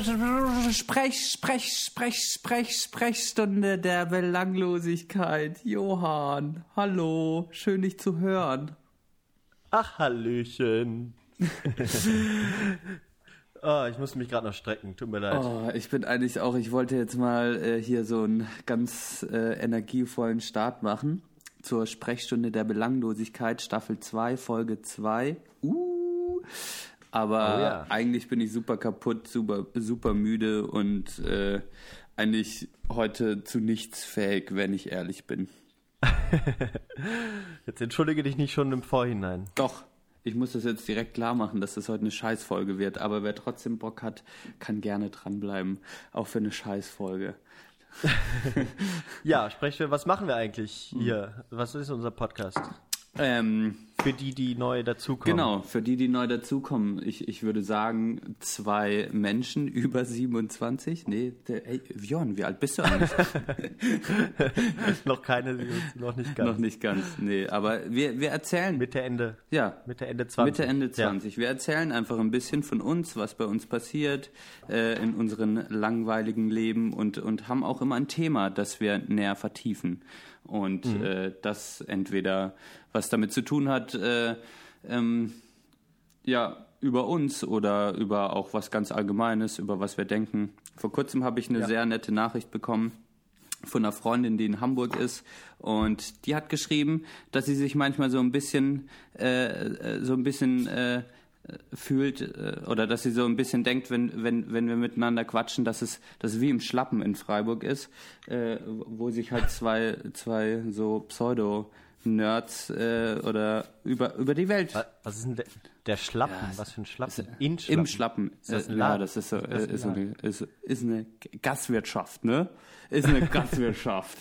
Sprech, Sprech, Sprech, Sprech, Sprech, Sprechstunde der Belanglosigkeit. Johann, hallo, schön dich zu hören. Ach, Hallöchen. oh, ich muss mich gerade noch strecken, tut mir leid. Oh, ich bin eigentlich auch, ich wollte jetzt mal äh, hier so einen ganz äh, energievollen Start machen zur Sprechstunde der Belanglosigkeit, Staffel 2, Folge 2. Uh, aber Oh ja. eigentlich bin ich super kaputt, super, super müde und äh, eigentlich heute zu nichts fähig, wenn ich ehrlich bin. Jetzt entschuldige dich nicht schon im Vorhinein. Doch, ich muss das jetzt direkt klar machen, dass das heute eine Scheißfolge wird. Aber wer trotzdem Bock hat, kann gerne dranbleiben. Auch für eine Scheißfolge. Ja, sprechen wir, was machen wir eigentlich hier? Was ist unser Podcast? Ähm, Für die, die neu dazukommen. genau, für die, die neu dazukommen, ich, ich würde sagen, zwei Menschen über 27. Nee, der, ey, Björn, wie alt bist du eigentlich? noch keine, noch nicht ganz. Noch nicht ganz, nee. Aber wir, wir erzählen. Mitte, Ende. ja, Mitte, Ende 20. Mitte, Ende 20. Wir erzählen einfach ein bisschen von uns, was bei uns passiert äh, in unserem langweiligen Leben und, und haben auch immer ein Thema, das wir näher vertiefen. Und äh, das entweder was damit zu tun hat, äh, ähm, ja, über uns oder über auch was ganz Allgemeines, über was wir denken. Vor kurzem habe ich eine Ja. sehr nette Nachricht bekommen von einer Freundin, die in Hamburg ist und die hat geschrieben, dass sie sich manchmal so ein bisschen äh, äh, so ein bisschen äh, fühlt äh, oder dass sie so ein bisschen denkt, wenn wenn wenn wir miteinander quatschen, dass es dass es wie im Schlappen in Freiburg ist, äh, wo sich halt zwei zwei so Pseudo Nerds äh, oder über über die Welt Wa- Was ist denn der, der Schlappen? Ja, was für ein Schlappen? In Schlappen. Im Schlappen. Ist das ein Äh, ja, das ist so, Ist das äh, ist, so eine, ist, ist eine Gastwirtschaft, ne? Ist eine Gastwirtschaft.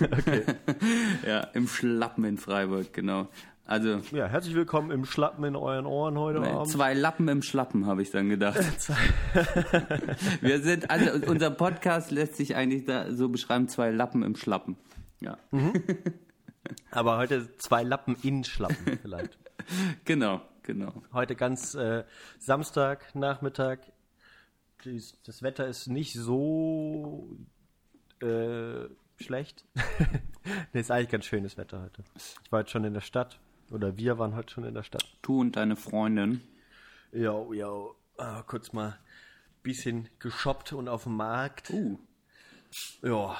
Okay. ja, im Schlappen in Freiburg, genau. Also Ja, herzlich willkommen im Schlappen in euren Ohren heute Abend. zwei Lappen im Schlappen, habe ich dann gedacht. Wir sind, also unser Podcast lässt sich eigentlich da so beschreiben, zwei Lappen im Schlappen. Ja, Aber heute zwei Lappen in Schlappen vielleicht. genau, genau. Heute ganz äh, Samstag, Nachmittag. Das Wetter ist nicht so äh, schlecht. nee, ist eigentlich ganz schönes Wetter heute. Ich war heute schon in der Stadt. Oder wir waren heute schon in der Stadt. Du und deine Freundin. Jo, jo. Ah, kurz mal bisschen geshoppt und auf dem Markt. Uh. Ja.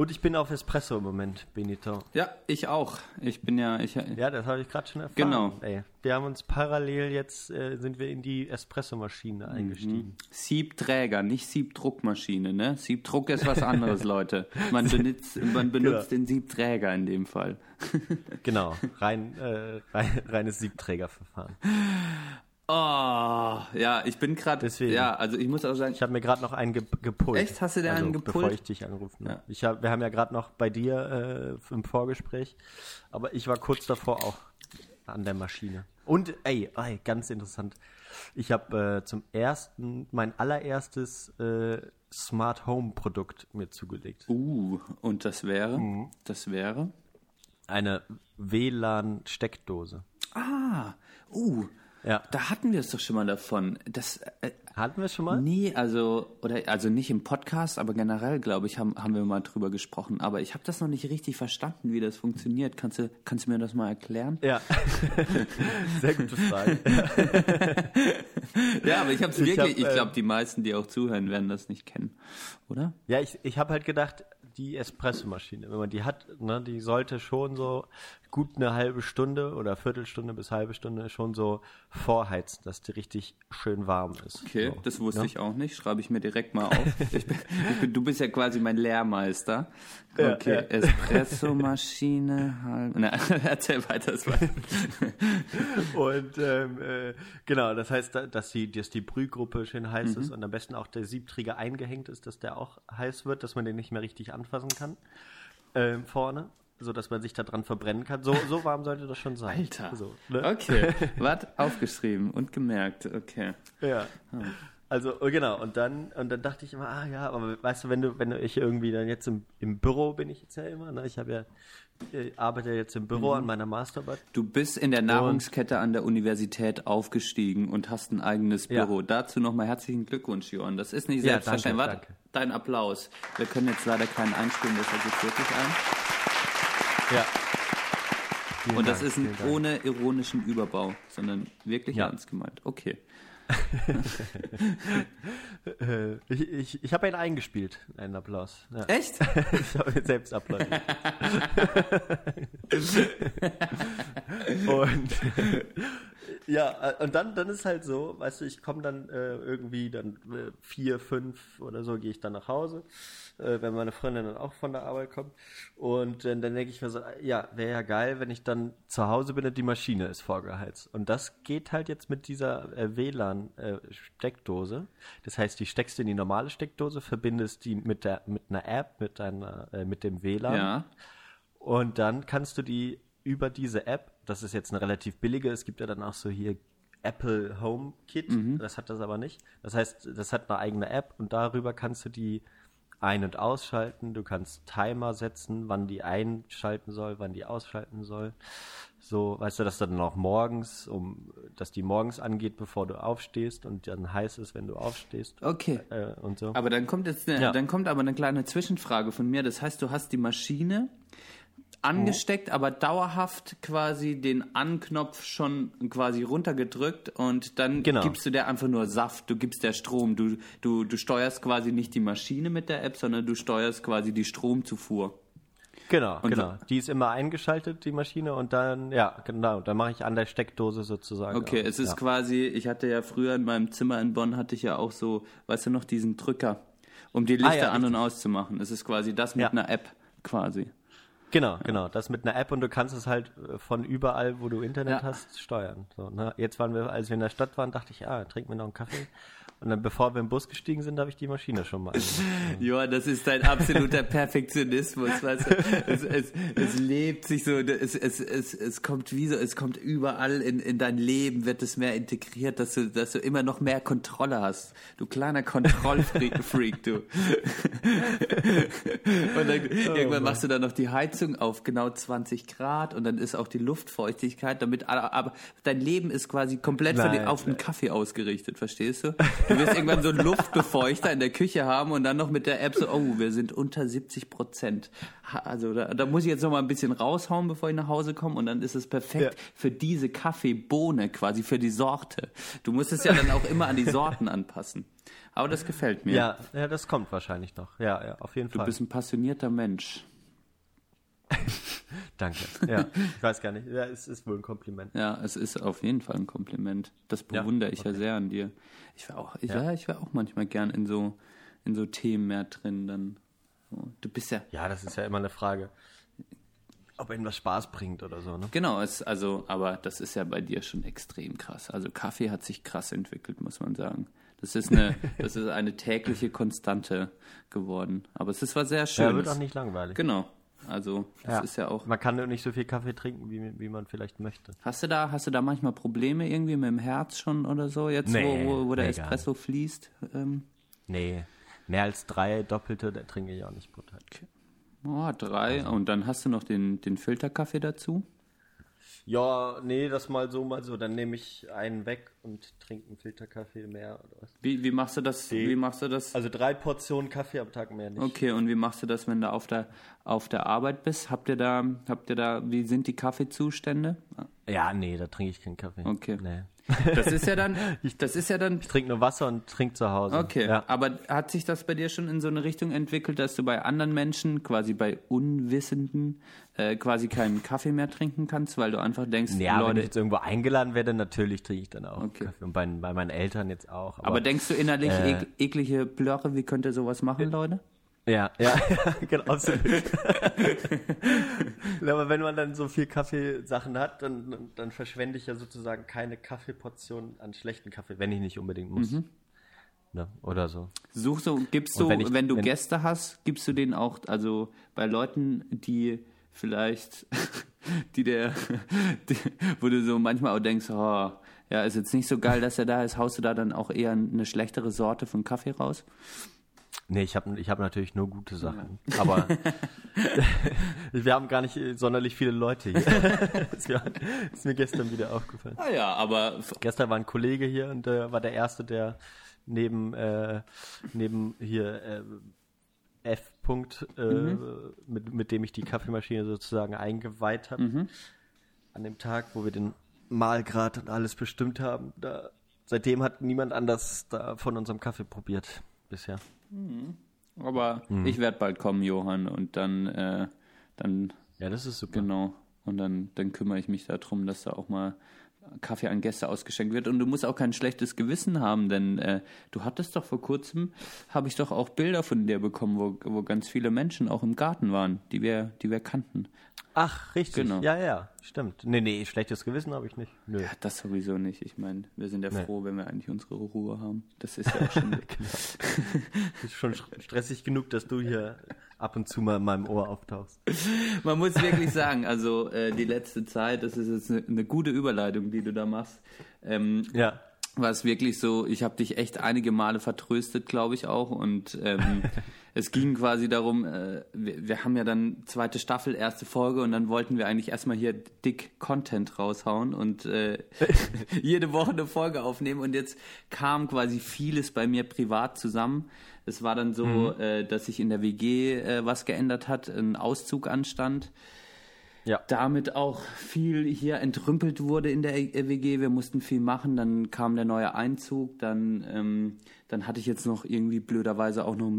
Und ich bin auf Espresso im Moment, Benito. Ja, ich auch. Ich bin ja, ich, Ja, das habe ich gerade schon erfahren. Genau. Ey, wir haben uns parallel jetzt, äh, sind wir in die Espressomaschine Mhm. eingestiegen. Siebträger, nicht Siebdruckmaschine, ne? Siebdruck ist was anderes, Leute. Man benutzt, man benutzt Genau. den Siebträger in dem Fall. Genau, rein, äh, rein, reines Siebträgerverfahren. Oh, ja, ich bin gerade, Deswegen. ja, also ich muss auch sagen, Ich habe mir gerade noch einen ge gepult. Echt? Hast du dir also, einen gepult? Bevor ich dich angerufen habe. Ja. Ich hab, wir haben ja gerade noch bei dir äh, im Vorgespräch, aber ich war kurz davor auch an der Maschine. Und ey, ey ganz interessant. Ich habe äh, zum ersten, mein allererstes äh, Smart Home Produkt mir zugelegt. uh, und das wäre, Mhm. das wäre, Eine WLAN Steckdose. ah, uh, Ja. da hatten wir es doch schon mal davon. Das, äh, Hatten wir schon mal? Nee, also oder also nicht im Podcast, aber generell glaube ich haben haben wir mal drüber gesprochen. Aber ich habe das noch nicht richtig verstanden, wie das funktioniert. Kannst du kannst du mir das mal erklären? Ja. Sehr gute Frage. Ja, aber ich habe es Ich wirklich. hab, ich glaube, die meisten, die auch zuhören, werden das nicht kennen, oder? Ja, ich, ich habe halt gedacht, die Espressomaschine, wenn man die hat, ne, die sollte schon so gut eine halbe Stunde oder Viertelstunde bis halbe Stunde schon so vorheizen, dass die richtig schön warm ist. Okay, so, das wusste ne? ich auch nicht. Schreibe ich mir direkt mal auf. Ich bin, ich bin, du bist ja quasi mein Lehrmeister. Ja, Okay, ja. Espressomaschine, halb. Na, erzähl weiter. Das Und ähm, äh, genau, das heißt, da- dass die, dass die Brühgruppe schön heiß Mhm. ist und am besten auch der Siebträger eingehängt ist, dass der auch heiß wird, dass man den nicht mehr richtig anfassen kann ähm, vorne, so dass man sich da dran verbrennen kann. So, so warm sollte das schon sein. Alter. So, ne? Okay, was aufgeschrieben und gemerkt. Okay. Ja. Also, oh, genau, und dann, und dann dachte ich immer, ah ja, aber weißt du, wenn du, wenn ich irgendwie dann jetzt im, im Büro bin ich jetzt ja immer, ne? Ich habe ja, ich arbeite jetzt im Büro an meiner Masterarbeit. Du bist in der Nahrungskette an der Universität aufgestiegen und hast ein eigenes Ja. Büro. Dazu nochmal herzlichen Glückwunsch, Johann. Das ist nicht Ja, selbstverständlich. danke, Warte, danke. dein Applaus. Wir können jetzt leider keinen einspielen, das ich wirklich ein. Ja. Vielen Und das Dank, ist ein ohne ironischen Überbau, sondern wirklich Ja. ernst gemeint. Okay. Äh, ich ich, ich habe ihn eingespielt, einen Applaus. Ja. Echt? ich habe ihn selbst applaudiert. und ja, äh, und dann, dann ist halt so, weißt du, ich komme dann äh, irgendwie dann äh, vier, fünf oder so gehe ich dann nach Hause, äh, wenn meine Freundin dann auch von der Arbeit kommt. Und äh, dann denke ich mir so, ja, wäre ja geil, wenn ich dann zu Hause bin und die Maschine ist vorgeheizt. Und das geht halt jetzt mit dieser äh, WLAN-Steckdose. das heißt, die steckst du in die normale Steckdose, verbindest die mit der mit einer App, mit deiner, mit dem WLAN. Ja. Und dann kannst du die über diese App, das ist jetzt eine relativ billige, es gibt ja dann auch so hier Apple Home Kit, das hat das aber nicht. Das heißt, das hat eine eigene App und darüber kannst du die ein- und ausschalten. Du kannst Timer setzen, wann die einschalten soll, wann die ausschalten soll. So, weißt du, dass dann auch morgens, um, dass die morgens angeht, bevor du aufstehst und dann heiß ist, wenn du aufstehst Okay. äh, und so. Aber dann kommt jetzt eine, Ja. dann kommt aber eine kleine Zwischenfrage von mir. Das heißt, du hast die Maschine angesteckt, aber dauerhaft quasi den Anknopf schon quasi runtergedrückt und dann Genau. gibst du der einfach nur Saft, du gibst der Strom, du, du, du steuerst quasi nicht die Maschine mit der App, sondern du steuerst quasi die Stromzufuhr. Genau, Und genau. Die ist immer eingeschaltet, die Maschine, und dann, ja, genau, dann mache ich an der Steckdose sozusagen. Okay, aus. es ist ja. quasi, ich hatte ja früher in meinem Zimmer in Bonn hatte ich ja auch so, weißt du noch, diesen Drücker, um die Lichter Ah, ja, an und auszumachen. Es ist quasi das mit Ja. einer App quasi. Genau, genau. Das mit einer App und du kannst es halt äh, von überall, wo du Internet Ja. hast, steuern. So, ne? Jetzt waren wir, als wir in der Stadt waren, dachte ich, ah, trink mir noch einen Kaffee. Und dann, bevor wir im Bus gestiegen sind, habe ich die Maschine schon mal. Ja, das ist dein absoluter Perfektionismus, weißt du? Es, es, es lebt sich so, es, es, es, es kommt wie so, es kommt überall in, in dein Leben, wird es mehr integriert, dass du, dass du immer noch mehr Kontrolle hast. Du kleiner Kontrollfreak, Freak, du. Und dann, irgendwann machst du dann noch die Heizung auf genau 20 Grad und dann ist auch die Luftfeuchtigkeit, damit, aber dein Leben ist quasi komplett für den, Nein, auf den Kaffee ausgerichtet, verstehst du? Du wirst irgendwann so einen Luftbefeuchter in der Küche haben und dann noch mit der App so, oh, wir sind unter 70 Prozent. Also da, da muss ich jetzt noch mal ein bisschen raushauen, bevor ich nach Hause komme und dann ist es perfekt Ja. für diese Kaffeebohne quasi, für die Sorte. Du musst es ja dann auch immer an die Sorten anpassen. Aber das gefällt mir. ja, ja, das kommt wahrscheinlich noch. Ja, ja, auf jeden Du Fall. bist ein passionierter Mensch. Danke. Ja, ich weiß gar nicht. Ja, es ist wohl ein Kompliment. Ja, es ist auf jeden Fall ein Kompliment. Das bewundere ich ja sehr an dir. Ich wäre auch, ich, Ja. ja. ich wäre auch manchmal gern in so, in so Themen mehr drin. Dann, du bist ja, Ja, das ist ja immer eine Frage, ob einem das Spaß bringt oder so, ne? genau, es, also, aber das ist ja bei dir schon extrem krass. Also Kaffee hat sich krass entwickelt, muss man sagen. Das ist eine, das ist eine tägliche Konstante geworden. Aber es ist was sehr Ja, Schönes. wird auch nicht langweilig. Genau. Also, das Ja. ist ja auch. Man kann nicht so viel Kaffee trinken, wie, wie man vielleicht möchte. Hast du da, hast du da manchmal Probleme irgendwie mit dem Herz schon oder so, jetzt Nee, wo, wo, wo der nee, Espresso fließt? Ähm, Nee, mehr als drei Doppelte, da trinke ich auch nicht pro Tag. Oh, drei. Und dann hast du noch den, den Filterkaffee dazu. Ja, nee, das mal so, mal so. Dann nehme ich einen weg und trinke einen Filterkaffee mehr oder was. Wie, wie machst du das? Wie machst du das? Also drei Portionen Kaffee am Tag mehr nicht. Okay, und wie machst du das, wenn du auf der auf der Arbeit bist? Habt ihr da, habt ihr da, wie sind die Kaffeezustände? Ja, nee, da trinke ich keinen Kaffee. Okay. Nee. Das ist ja dann, das ist ja dann Ich trinke nur Wasser und trinke zu Hause. Okay, Ja. aber hat sich das bei dir schon in so eine Richtung entwickelt, dass du bei anderen Menschen, quasi bei Unwissenden, äh, quasi keinen Kaffee mehr trinken kannst, weil du einfach denkst, Ja, wenn ich Leute, jetzt irgendwo eingeladen werde, natürlich trinke ich dann auch Okay. Kaffee. Und bei, bei meinen Eltern jetzt auch. Aber, aber denkst du innerlich Äh, ek eklige Plörre, wie könnt ihr sowas machen, Leute? Ja, ja, genau, absolut. Aber wenn man dann so viel Kaffeesachen hat, dann, dann verschwende ich ja sozusagen keine Kaffeeportion an schlechten Kaffee, wenn ich nicht unbedingt muss. Mhm. Ne? Oder so. Suchst du, gibst du, wenn wenn, ich- du wenn- Gäste hast, gibst du denen auch, also bei Leuten, die vielleicht, die der, die, wo du so manchmal auch denkst, oh, Ja, ist jetzt nicht so geil, dass er da ist. Haust du da dann auch eher eine schlechtere Sorte von Kaffee raus? Nee, ich habe ich hab natürlich nur gute Sachen. Aber wir haben gar nicht sonderlich viele Leute hier. das ist mir- ist mir gestern wieder aufgefallen. Ah ja, aber Gestern war ein Kollege hier und der war der Erste, der neben, äh, neben hier äh, F. -Punkt, äh, mit, mit dem ich die Kaffeemaschine sozusagen eingeweiht habe. An dem Tag, wo wir den Mahlgrad und alles bestimmt haben. Da, seitdem hat niemand anders da von unserem Kaffee probiert bisher. aber ich werde bald kommen, Johann, und dann, äh, dann Ja, das ist super. Genau. Und dann, dann kümmere ich mich darum, dass da auch mal Kaffee an Gäste ausgeschenkt wird. Und du musst auch kein schlechtes Gewissen haben, denn äh, du hattest doch vor kurzem, habe ich doch auch Bilder von dir bekommen, wo, wo ganz viele Menschen auch im Garten waren, die wir, die wir kannten. Ach, richtig. Genau. Ja, ja, stimmt. Nee, nee, schlechtes Gewissen habe ich nicht. Nö. Ja, das sowieso nicht. Ich meine, wir sind ja Nee. froh, wenn wir eigentlich unsere Ruhe haben. Das ist ja auch schon. Ist schon st- stressig genug, dass du hier ab und zu mal in meinem Ohr auftauchst. Man muss wirklich sagen, also äh, die letzte Zeit, das ist jetzt eine, eine gute Überleitung, die du da machst. Ähm, Ja. War es wirklich so, ich habe dich echt einige Male vertröstet, glaube ich auch. Und ähm, es ging quasi darum, äh, wir, wir haben ja dann zweite Staffel, erste Folge und dann wollten wir eigentlich erstmal hier dick Content raushauen und äh, jede Woche eine Folge aufnehmen. Und jetzt kam quasi vieles bei mir privat zusammen. Es war dann so, äh, dass sich in der WG äh, was geändert hat, ein Auszug anstand Ja. damit auch viel hier entrümpelt wurde in der WG. Wir mussten viel machen. Dann kam der neue Einzug. Dann, ähm, dann hatte ich jetzt noch irgendwie blöderweise auch noch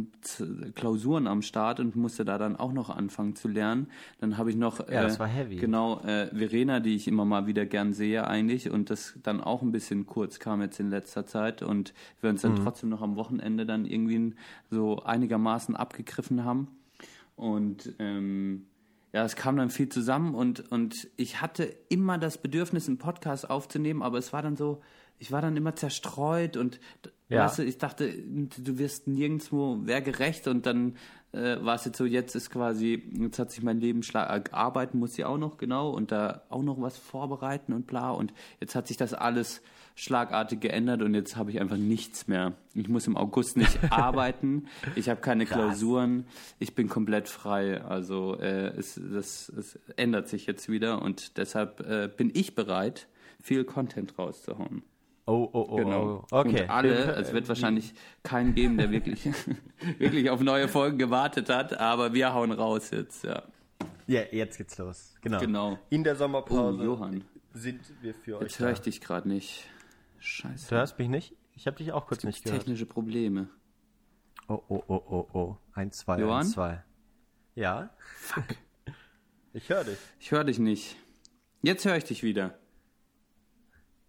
Klausuren am Start und musste da dann auch noch anfangen zu lernen. Dann habe ich noch Ja, äh, das war heavy. genau äh, Verena, die ich immer mal wieder gern sehe eigentlich und das dann auch ein bisschen kurz kam jetzt in letzter Zeit und wir uns Mhm. dann trotzdem noch am Wochenende dann irgendwie so einigermaßen abgegriffen haben. Und ähm, ja, es kam dann viel zusammen und, und ich hatte immer das Bedürfnis, einen Podcast aufzunehmen, aber es war dann so, ich war dann immer zerstreut und Ja. weißt du, ich dachte, du wirst nirgendwo wehrgerecht und dann äh, war es jetzt so, jetzt ist quasi, jetzt hat sich mein Leben schlag, arbeiten muss ich auch noch, genau, und da auch noch was vorbereiten und bla und jetzt hat sich das alles schlagartig geändert und jetzt habe ich einfach nichts mehr. Ich muss im August nicht arbeiten, ich habe keine Klausuren, ich bin komplett frei. Also äh, es, das, es ändert sich jetzt wieder und deshalb äh, bin ich bereit, viel Content rauszuhauen. Oh, oh, oh, Genau. oh. Okay. Und alle, es wird wahrscheinlich keinen geben, der wirklich, wirklich auf neue Folgen gewartet hat, aber wir hauen raus jetzt, ja. Ja, jetzt geht's los. Genau. Genau. In der Sommerpause Oh, Johann. sind wir für euch Jetzt höre ich dich gerade nicht. Scheiße. Du hörst mich nicht? Ich habe dich auch kurz nicht gehört. Technische Probleme. Oh, oh, oh, oh, oh. Eins, zwei, Johann? eins, zwei. Ja? Fuck. Ich höre dich. Ich höre dich nicht. Jetzt höre ich dich wieder.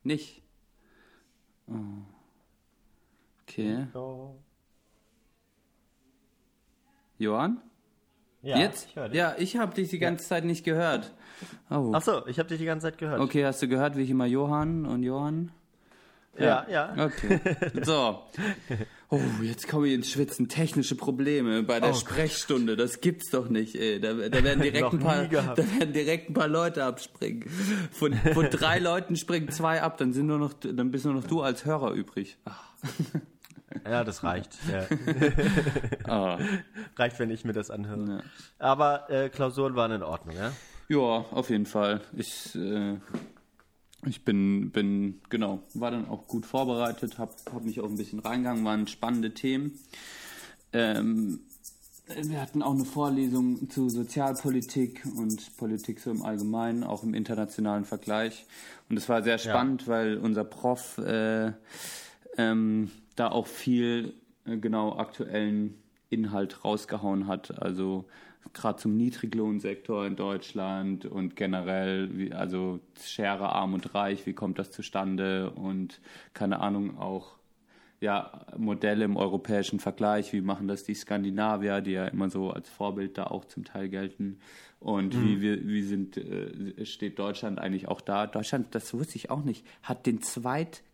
Nicht. Oh. Okay. Johann? Ja, Jetzt? Ich höre dich. Ja, ich habe dich die ganze Zeit nicht gehört. Oh. Ach so, ich habe dich die ganze Zeit gehört. Okay, hast du gehört, wie ich immer Johann und Johann? Ja, ja. Okay. So. Oh, jetzt komme ich ins Schwitzen. Technische Probleme bei der Oh Sprechstunde. Das gibt's doch nicht, ey. Da, da werden direkt ein paar, da werden direkt ein paar Leute abspringen. Von, von drei Leuten springen zwei ab, dann sind nur noch, dann bist nur noch du als Hörer übrig. Ach, Ja, das reicht. Ja. ah. reicht, wenn ich mir das anhöre. Ja. Aber äh, Klausuren waren in Ordnung, ja? Ja, auf jeden Fall. Ich, äh, ich bin, bin, genau, war dann auch gut vorbereitet, habe hab mich auch ein bisschen reingegangen, waren spannende Themen. Ähm, wir hatten auch eine Vorlesung zu Sozialpolitik und Politik so im Allgemeinen, auch im internationalen Vergleich. Und es war sehr spannend, weil unser Prof äh, ähm, da auch viel äh, genau aktuellen Inhalt rausgehauen hat. Also gerade zum Niedriglohnsektor in Deutschland und generell, wie, also Schere arm und reich, wie kommt das zustande und keine Ahnung auch ja, Modelle im europäischen Vergleich, wie machen das die Skandinavier, die ja immer so als Vorbild da auch zum Teil gelten. Und wie, wie, wie sind, äh, steht Deutschland eigentlich auch da? Deutschland, das wusste ich auch nicht, hat den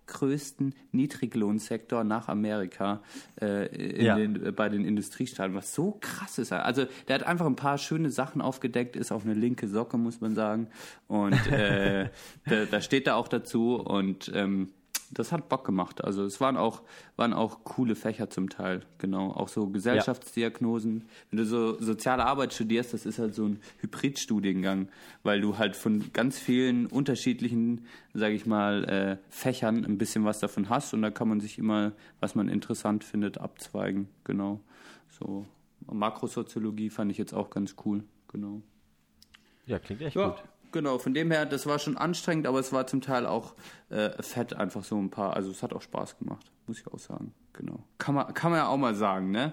zweitgrößten Niedriglohnsektor nach Amerika äh, in Ja. den, äh, bei den Industriestaaten, was so krass ist. Also der hat einfach ein paar schöne Sachen aufgedeckt, ist auf eine linke Socke, muss man sagen. Und äh, da, da steht er auch dazu und ähm, das hat Bock gemacht. Also es waren auch, waren auch coole Fächer zum Teil, genau. Auch so Gesellschaftsdiagnosen. Wenn du so soziale Arbeit studierst, das ist halt so ein Hybridstudiengang, weil du halt von ganz vielen unterschiedlichen, sage ich mal, äh, Fächern ein bisschen was davon hast und da kann man sich immer, was man interessant findet, abzweigen. Genau. So Makrosoziologie fand ich jetzt auch ganz cool. Genau. Ja, klingt echt Ja, gut. Genau. Von dem her, das war schon anstrengend, aber es war zum Teil auch äh, fett, einfach so ein paar. Also es hat auch Spaß gemacht, muss ich auch sagen. Genau. Kann man, kann man ja auch mal sagen, ne?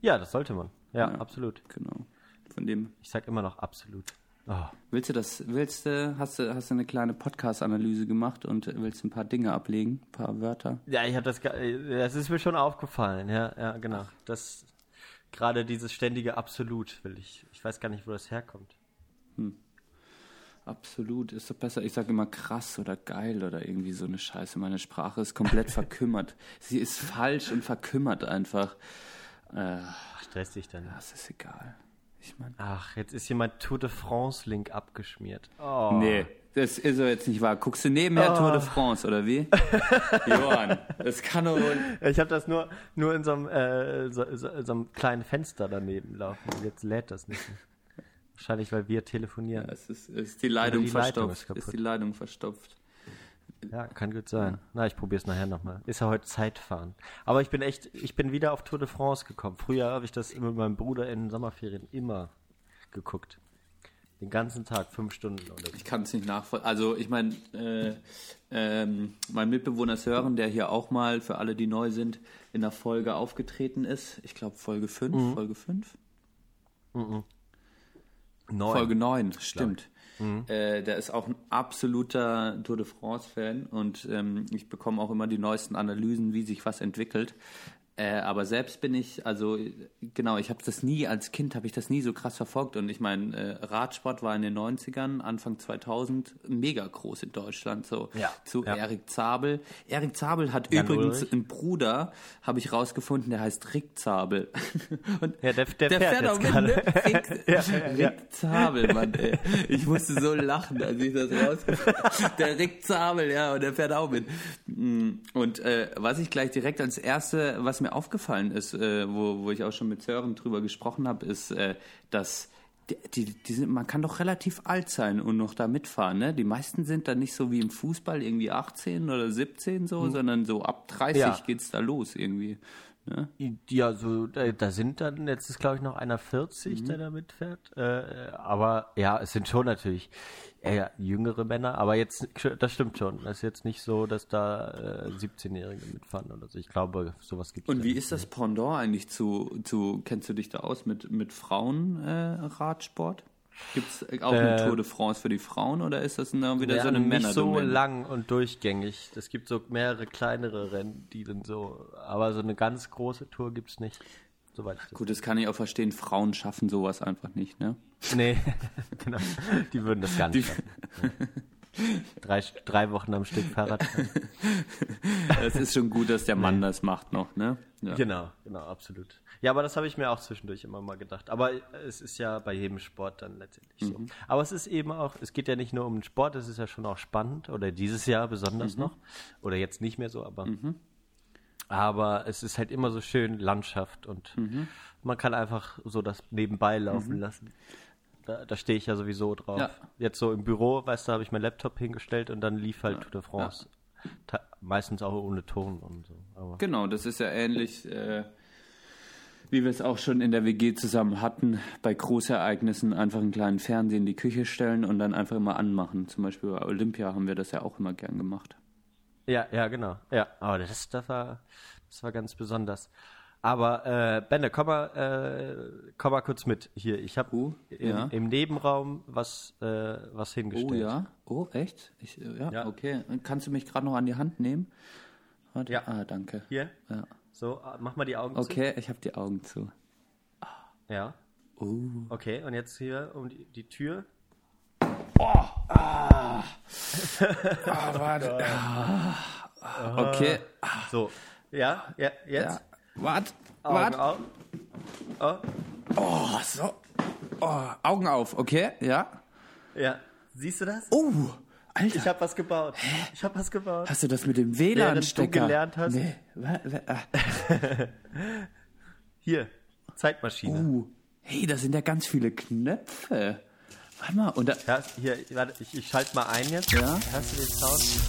Ja, das sollte man. Ja, Ja. absolut. Genau. Von dem. Ich sag immer noch absolut. Oh. Willst du das, willst du, hast du, hast du eine kleine Podcast-Analyse gemacht und willst ein paar Dinge ablegen, ein paar Wörter? Ja, ich habe das, das ist mir schon aufgefallen. Ja, ja, genau. Das gerade dieses ständige Absolut will ich. Ich weiß gar nicht, wo das herkommt. Absolut, ist doch besser. Ich sage immer krass oder geil oder irgendwie so eine Scheiße. Meine Sprache ist komplett verkümmert. Sie ist falsch und verkümmert einfach. Äh, Stress dich dann. das ist egal. Ich meine. Ach, jetzt ist hier mein Tour de France Link abgeschmiert. Oh. Nee, das ist so jetzt nicht wahr. Guckst du nebenher Tour de France, oder wie? Johann, das kann doch wohl... Ich habe das nur, nur in so einem, äh, so, so, so einem kleinen Fenster daneben laufen. Jetzt lädt das nicht mehr. Wahrscheinlich, weil wir telefonieren. Es ist, ist die Leitung die Leitung verstopft. ist kaputt. ist die Leitung verstopft. Ja, kann gut sein. Na, ich probiere es nachher nochmal. Ist ja heute Zeitfahren. Aber ich bin echt, ich bin wieder auf Tour de France gekommen. Früher habe ich das mit meinem Bruder in den Sommerferien immer geguckt. Den ganzen Tag, fünf Stunden oder so. Ich kann es nicht nachvollziehen. Also ich meine, äh, ähm, mein Mitbewohner Sören, der hier auch mal, für alle, die neu sind, in der Folge aufgetreten ist. Ich glaube Folge 5, Mhm. Folge 5? Neun. Folge 9, stimmt. Äh, der ist auch ein absoluter Tour de France-Fan und ähm, ich bekomme auch immer die neuesten Analysen, wie sich was entwickelt. Äh, aber selbst bin ich, also genau, ich habe das nie, als Kind habe ich das nie so krass verfolgt und ich meine, äh, Radsport war in den 90ern, Anfang 2000 mega groß in Deutschland, so Ja, zu ja. Erik Zabel. Erik Zabel hat Jan übrigens Ulrich. einen Bruder, habe ich rausgefunden, der heißt Rick Zabel. und Ja, der- der fährt auch mit, ne? Rick, ja. Rick Zabel, Mann, ey. Ich musste so lachen, als ich das rausgefunden habe. Der Rick Zabel, ja, und der fährt auch mit. Mm, Und äh, was ich gleich direkt als erste, was mir aufgefallen ist, äh, wo, wo ich auch schon mit Sören drüber gesprochen habe, ist, äh, dass die, die, die sind, man kann doch relativ alt sein und noch da mitfahren, ne? Die meisten sind dann nicht so wie im Fußball irgendwie 18 oder 17 so, sondern so ab 30 Hm. Ja. geht's da los irgendwie. Ne? Ja, so, da, da sind dann, jetzt ist glaube ich noch einer 40, Mhm. der da mitfährt. Äh, aber ja, es sind schon natürlich eher jüngere Männer, aber jetzt, das stimmt schon. Es ist jetzt nicht so, dass da äh, 17-Jährige mitfahren oder so. Ich glaube, sowas gibt es. Und wie ist das Pendant eigentlich zu, zu kennst du dich da aus mit, mit Frauenradsport? Äh, Radsport? Gibt's auch eine Äh, Tour de France für die Frauen oder ist das dann wieder so eine nicht Männer? so lang und durchgängig. Es gibt so mehrere kleinere Rennen, die dann so, aber so eine ganz große Tour gibt's nicht. Soweit ich das. Gut, das kann ich auch verstehen. Frauen schaffen sowas einfach nicht, ne? Nee, genau. Die würden das gar nicht Die-. Drei, drei Wochen am Stück Fahrrad. fahren. Es ist schon gut, dass der Mann das macht noch, ne? Ja. Genau, genau, absolut. Ja, aber das habe ich mir auch zwischendurch immer mal gedacht. Aber es ist ja bei jedem Sport dann letztendlich so. Aber es ist eben auch, es geht ja nicht nur um den Sport, es ist ja schon auch spannend oder dieses Jahr besonders noch oder jetzt nicht mehr so, aber aber es ist halt immer so schön Landschaft und man kann einfach so das nebenbei laufen lassen. Da, da stehe ich ja sowieso drauf. Ja. Jetzt so im Büro, weißt du, habe ich meinen Laptop hingestellt und dann lief halt Tour de France. Ta- Meistens auch ohne Ton und so. Aber Genau, das ist ja ähnlich, äh, wie wir es auch schon in der WG zusammen hatten, bei Großereignissen einfach einen kleinen Fernseher in die Küche stellen und dann einfach immer anmachen. Zum Beispiel bei Olympia haben wir das ja auch immer gern gemacht. Ja, ja, genau. Ja, aber das, das, war, das war ganz besonders. Aber äh, Benne, komm mal, äh, komm mal kurz mit hier. Ich habe Uh, im, ja. im Nebenraum was, äh, was hingestellt. Oh ja? Oh, echt? Ich, äh, ja, Ja. okay. Kannst du mich gerade noch an die Hand nehmen? Warte. Ja. Ah, danke. Hier. Ja. So, äh, mach mal die Augen Okay, ich habe die Augen zu. zu. Ja. Oh. Okay, und jetzt hier um die, die Tür. Okay. So. Ja, ja, Ja. Jetzt. Wart, Augen wart. auf. Oh, Oh, so. Oh, Augen auf, okay, ja. ja. Siehst du das? Oh, Alter. Ich habe was gebaut. Ich habe was gebaut. Hast du das mit dem WLAN-Stecker? gelernt hast. Nee. ah. Hier, Zeitmaschine. Uh, hey, da sind ja ganz viele Knöpfe. Warte mal, und da, Ja, hier, warte, ich, ich schalte mal ein jetzt. Ja. Hörst du den Sound?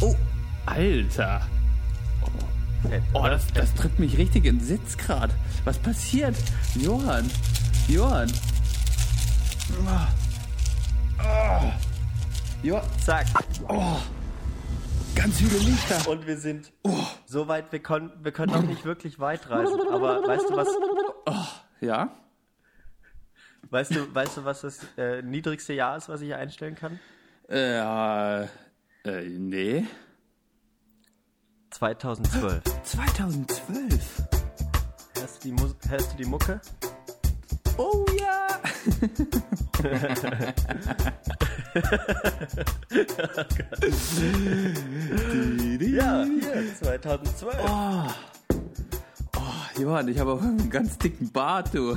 oh, Alter. Oh, das, das tritt mich richtig in den Sitz gerade. Was passiert? Johann, Johann. Oh. Oh. Jo, Zack. ganz viele Lichter. Und wir sind so weit, wir, können wir können noch nicht wirklich weit reisen. Aber weißt du was, Ja? weißt du, weißt du, was das äh, niedrigste Jahr ist, was ich einstellen kann? Äh, äh, nee. 2012. 2012. Hörst du die, Mus hörst du die Mucke? Oh ja. Ja, hier, 2012. Johann, ich habe auch einen ganz dicken Bart, du.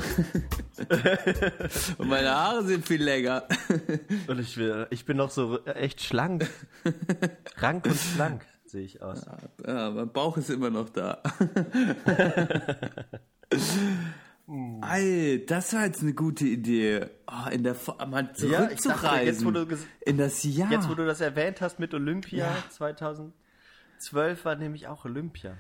Und meine Haare sind viel länger. Und ich, ich bin noch so echt schlank. Rank und schlank sehe ich aus. Ja, mein Bauch ist immer noch da. Ey, das war jetzt eine gute Idee. Oh, in der mal Ja, zurückzureisen. jetzt, wo du ges- in das Jahr. Jetzt, wo du das erwähnt hast mit Olympia, Ja. 2012 war nämlich auch Olympia.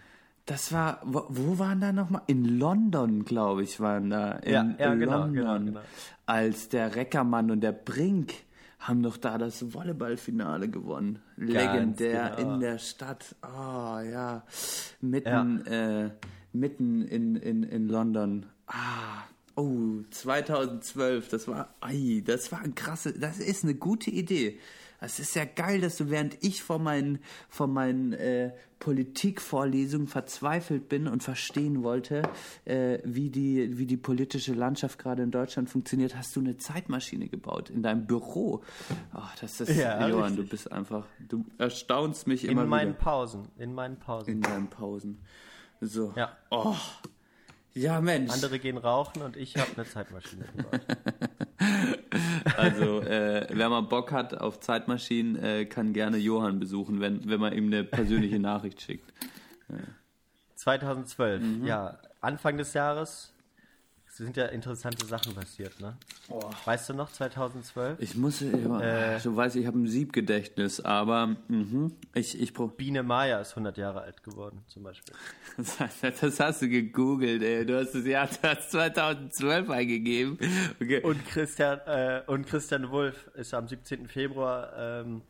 das war, wo, wo waren da nochmal? In London, glaube ich, waren da. In Ja, ja, genau, London. genau, genau. Als der Reckermann und der Brink haben doch da das Volleyballfinale gewonnen. Legendär genau. in der Stadt. Ah, ja. Mitten, Äh, mitten in, in, in London. Ah. Oh, 2012, das war, ei, das war ein krasse, das ist eine gute Idee. Es ist ja geil, dass du während ich vor meinen, vor meinen äh, Politikvorlesungen verzweifelt bin und verstehen wollte, äh, wie, die, wie die politische Landschaft gerade in Deutschland funktioniert, hast du eine Zeitmaschine gebaut in deinem Büro. Ach, das ist, Ja, Johann, du bist einfach, du erstaunst mich In immer meinen wieder Pausen. In meinen Pausen. in deinen Pausen. So. Ja. Oh. Ja, Mensch. Andere gehen rauchen und ich habe eine Zeitmaschine gebaut. Also, äh, wer mal Bock hat auf Zeitmaschinen, äh, kann gerne Johann besuchen, wenn, wenn man ihm eine persönliche Nachricht schickt. 2012, Mhm. ja. Anfang des Jahres es sind ja interessante Sachen passiert, ne? Weißt du noch, 2012? Ich muss, ja, Äh. du weißt, ich habe ein Siebgedächtnis, aber mhm, ich, ich pro Biene Maya ist 100 Jahre alt geworden, zum Beispiel. das hast du gegoogelt, ey. Du hast das Jahr 2012 eingegeben. Okay. Und Christian, äh, und Christian Wulff ist am 17. Februar ähm,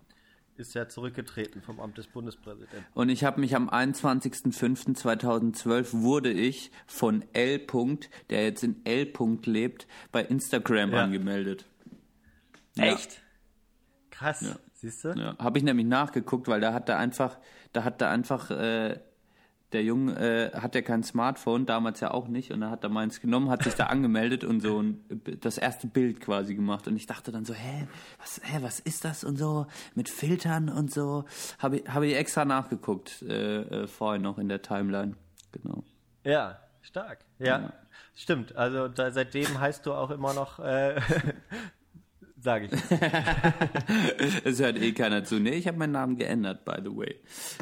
ist er zurückgetreten vom Amt des Bundespräsidenten. Und ich habe mich am 21.05.2012 wurde ich von L. Punkt, der jetzt in L. Punkt lebt, bei Instagram Ja. angemeldet. Ja. Echt? Krass, siehst du? Ja, habe ich nämlich nachgeguckt, weil da hat er einfach, da hat er einfach, äh, der Junge äh, hat ja kein Smartphone, damals ja auch nicht, und da hat er meins genommen, hat sich da angemeldet und so ein, das erste Bild quasi gemacht. Und ich dachte dann so, hä, was, hä, was ist das und so mit Filtern und so. Habe ich, habe ich extra nachgeguckt äh, äh, vorhin noch in der Timeline. Genau. Ja, stark. Ja, stimmt. Also da, seitdem heißt du auch immer noch, äh, sage ich. Es hört eh keiner zu. Nee, ich habe meinen Namen geändert, by the way.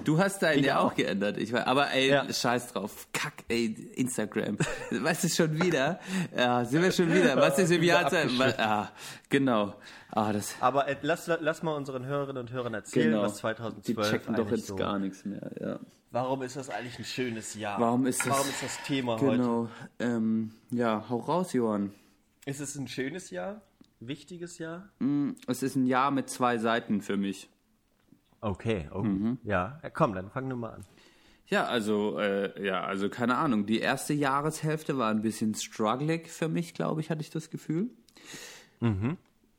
Du hast deinen Ich ja auch. auch. geändert. Ich weiß, aber ey, Ja. scheiß drauf. Kack, ey, Instagram. weißt du schon wieder? Ja, sind wir schon wieder. Was ist im Jahr? Ah, genau. Ah, das. Aber äh, lass, lass mal unseren Hörerinnen und Hörern erzählen, Genau. was 2012 Die checken doch jetzt so. gar nichts mehr. Ja. Warum ist das eigentlich ein schönes Jahr? Warum ist das? Warum ist das Thema heute? Genau. Ähm, ja, hau raus, Johann. Ist es ein schönes Jahr? Wichtiges Jahr? Es ist ein Jahr mit zwei Seiten für mich. Okay, oh. Mhm. ja. ja. Komm, dann fang nur mal an. Ja, also, äh, ja, also keine Ahnung. Die erste Jahreshälfte war ein bisschen struggling für mich, glaube ich, hatte ich das Gefühl.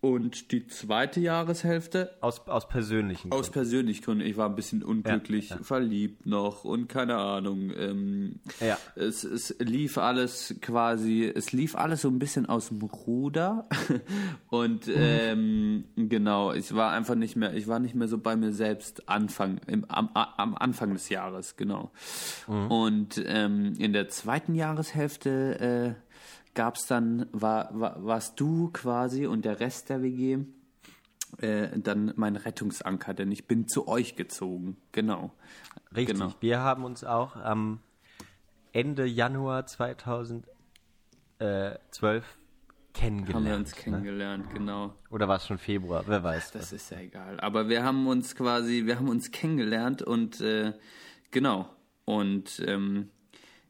Und die zweite Jahreshälfte Aus, aus persönlichen aus persönlichen Gründen. Ich war ein bisschen unglücklich, Ja, ja. verliebt noch und keine Ahnung. Ähm, Ja. es, es lief alles quasi, es lief alles so ein bisschen aus dem Ruder. und ähm, genau, ich war einfach nicht mehr, ich war nicht mehr so bei mir selbst Anfang, im, am, am Anfang des Jahres, genau. Und ähm, in der zweiten Jahreshälfte äh, gab's dann, war, war, warst du quasi und der Rest der WG äh, dann mein Rettungsanker, denn ich bin zu euch gezogen. Genau. Richtig. Genau. Wir haben uns auch am Ende Januar 2012 kennengelernt. Haben wir uns ne? kennengelernt, genau. Oder war es schon Februar? Wer weiß. Das ist ja egal. Aber wir haben uns quasi, wir haben uns kennengelernt und äh, genau. Und ähm,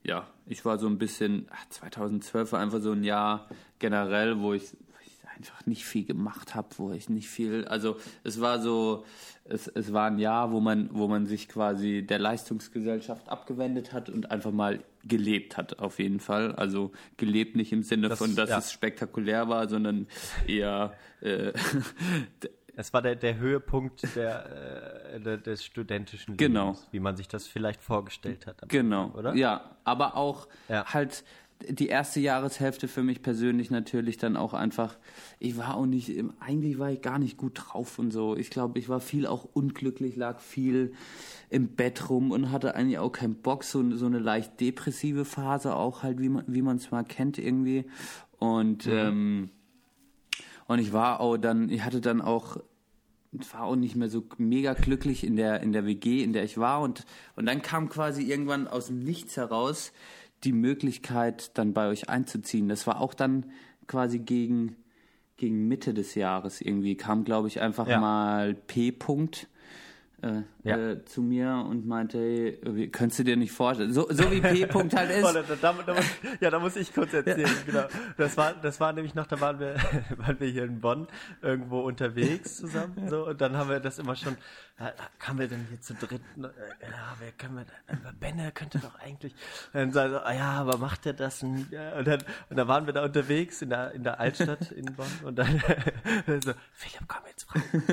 ja, ich war so ein bisschen, ach, 2012 war einfach so ein Jahr generell, wo ich, wo ich einfach nicht viel gemacht habe, wo ich nicht viel, also es war so, es, es war ein Jahr, wo man, wo man sich quasi der Leistungsgesellschaft abgewendet hat und einfach mal gelebt hat, auf jeden Fall. Also gelebt nicht im Sinne Das- von, dass ja. es spektakulär war, sondern eher äh, Es war der, der Höhepunkt der, äh, der, des studentischen Genau. Lebens, wie man sich das vielleicht vorgestellt hat. Genau, Anfang, oder? ja, aber auch Ja. halt die erste Jahreshälfte für mich persönlich natürlich dann auch einfach, ich war auch nicht, eigentlich war ich gar nicht gut drauf und so. Ich glaube, ich war viel auch unglücklich, lag viel im Bett rum und hatte eigentlich auch keinen Bock, so, so eine leicht depressive Phase auch halt, wie man wie man es mal kennt irgendwie. Und ähm, und ich war auch dann, ich hatte dann auch, war auch nicht mehr so mega glücklich in der, in der WG, in der ich war. Und, und dann kam quasi irgendwann aus dem Nichts heraus die Möglichkeit, dann bei euch einzuziehen. Das war auch dann quasi gegen, gegen Mitte des Jahres irgendwie. Kam, glaube ich, einfach Ja. mal P. äh, Ja. äh, zu mir und meinte, hey, könntest du dir nicht vorstellen, so, so wie P. -Punkt halt ist. Oh, da, da, da, muss, ja, da muss ich kurz erzählen. Genau. Das war, das war nämlich noch, da waren wir, waren wir hier in Bonn irgendwo unterwegs zusammen. So, und dann haben wir das immer schon, da kamen wir dann hier zu dritt. äh, Ja, wer können wir denn? äh, Benne könnte doch eigentlich. Und dann sagen so, ja, aber macht er das? und dann, und dann waren wir da unterwegs in der, in der Altstadt in Bonn und dann so, Philipp, komm jetzt rein. Und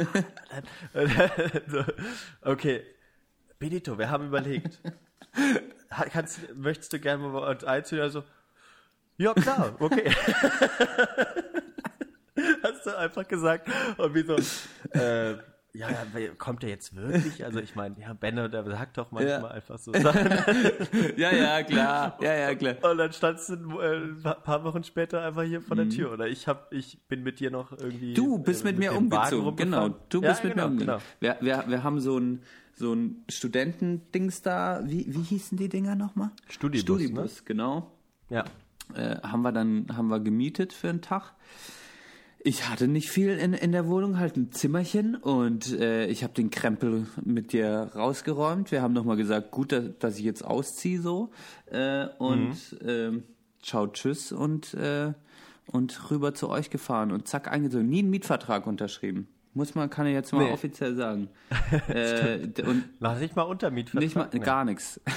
dann, und dann so, okay. Benito, wir haben überlegt. Kannst, möchtest du gerne mal uns einziehen? Also, ja klar, okay. Hast du einfach gesagt. Und wie so, äh, ja, ja, kommt der jetzt wirklich? Also ich meine, ja, Benno, der sagt doch manchmal Ja. einfach so Sachen. ja, ja, klar. Ja, ja, klar. Und dann standst du äh, ein paar Wochen später einfach hier vor der Tür. Oder ich hab, ich bin mit dir noch irgendwie. Mhm. Du bist äh, mit mir dem Wagen umgezogen, genau. Du Ja, bist mit genau, mir umgezogen. Genau. Wir, wir, wir haben so ein, so ein Studentendings da, wie, wie hießen die Dinger nochmal? Studibus, Studibus, genau. Ja. Äh, haben wir dann haben wir gemietet für einen Tag. Ich hatte nicht viel in, in der Wohnung, halt ein Zimmerchen und äh, ich habe den Krempel mit dir rausgeräumt. Wir haben nochmal gesagt, gut, dass, dass ich jetzt ausziehe so äh, und ähm, ciao, tschüss und, äh, und rüber zu euch gefahren und zack, eingezogen. Nie einen Mietvertrag unterschrieben. Muss man, kann ich jetzt mal Nee. offiziell sagen. äh, und Lass ich mal Untermietvertrag. nicht mal, gar nichts.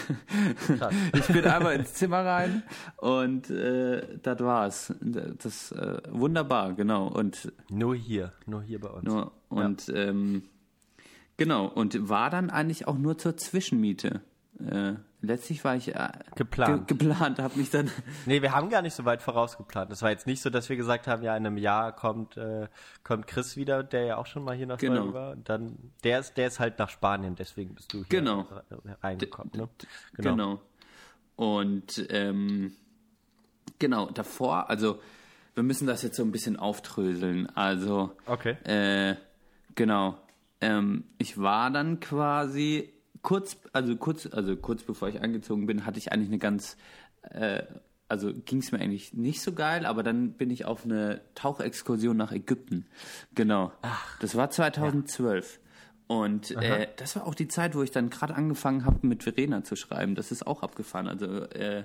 Ich bin einmal ins Zimmer rein und äh, das war's. Das äh, wunderbar, genau. Und Nur hier, nur hier bei uns. nur und ähm, genau und war dann eigentlich auch nur zur Zwischenmiete. Äh, letztlich war ich äh, Geplant. Ge geplant, habe mich dann Nee, wir haben gar nicht so weit vorausgeplant. Das war jetzt nicht so, dass wir gesagt haben, ja, in einem Jahr kommt, äh, kommt Chris wieder, der ja auch schon mal hier nach Genau. Köln war. Und dann, der ist, der ist halt nach Spanien, deswegen bist du hier Genau. re- reingekommen. Ne? Genau. Und ähm, genau, davor, also wir müssen das jetzt so ein bisschen auftröseln. Also Okay. Äh, genau. Ähm, ich war dann quasi kurz, also kurz, also kurz bevor ich eingezogen bin, hatte ich eigentlich eine ganz, äh, also ging es mir eigentlich nicht so geil, aber dann bin ich auf eine Tauchexkursion nach Ägypten. Genau. Das war 2012. Und äh, das war auch die Zeit, wo ich dann gerade angefangen habe, mit Verena zu schreiben. Das ist auch abgefahren. Also äh,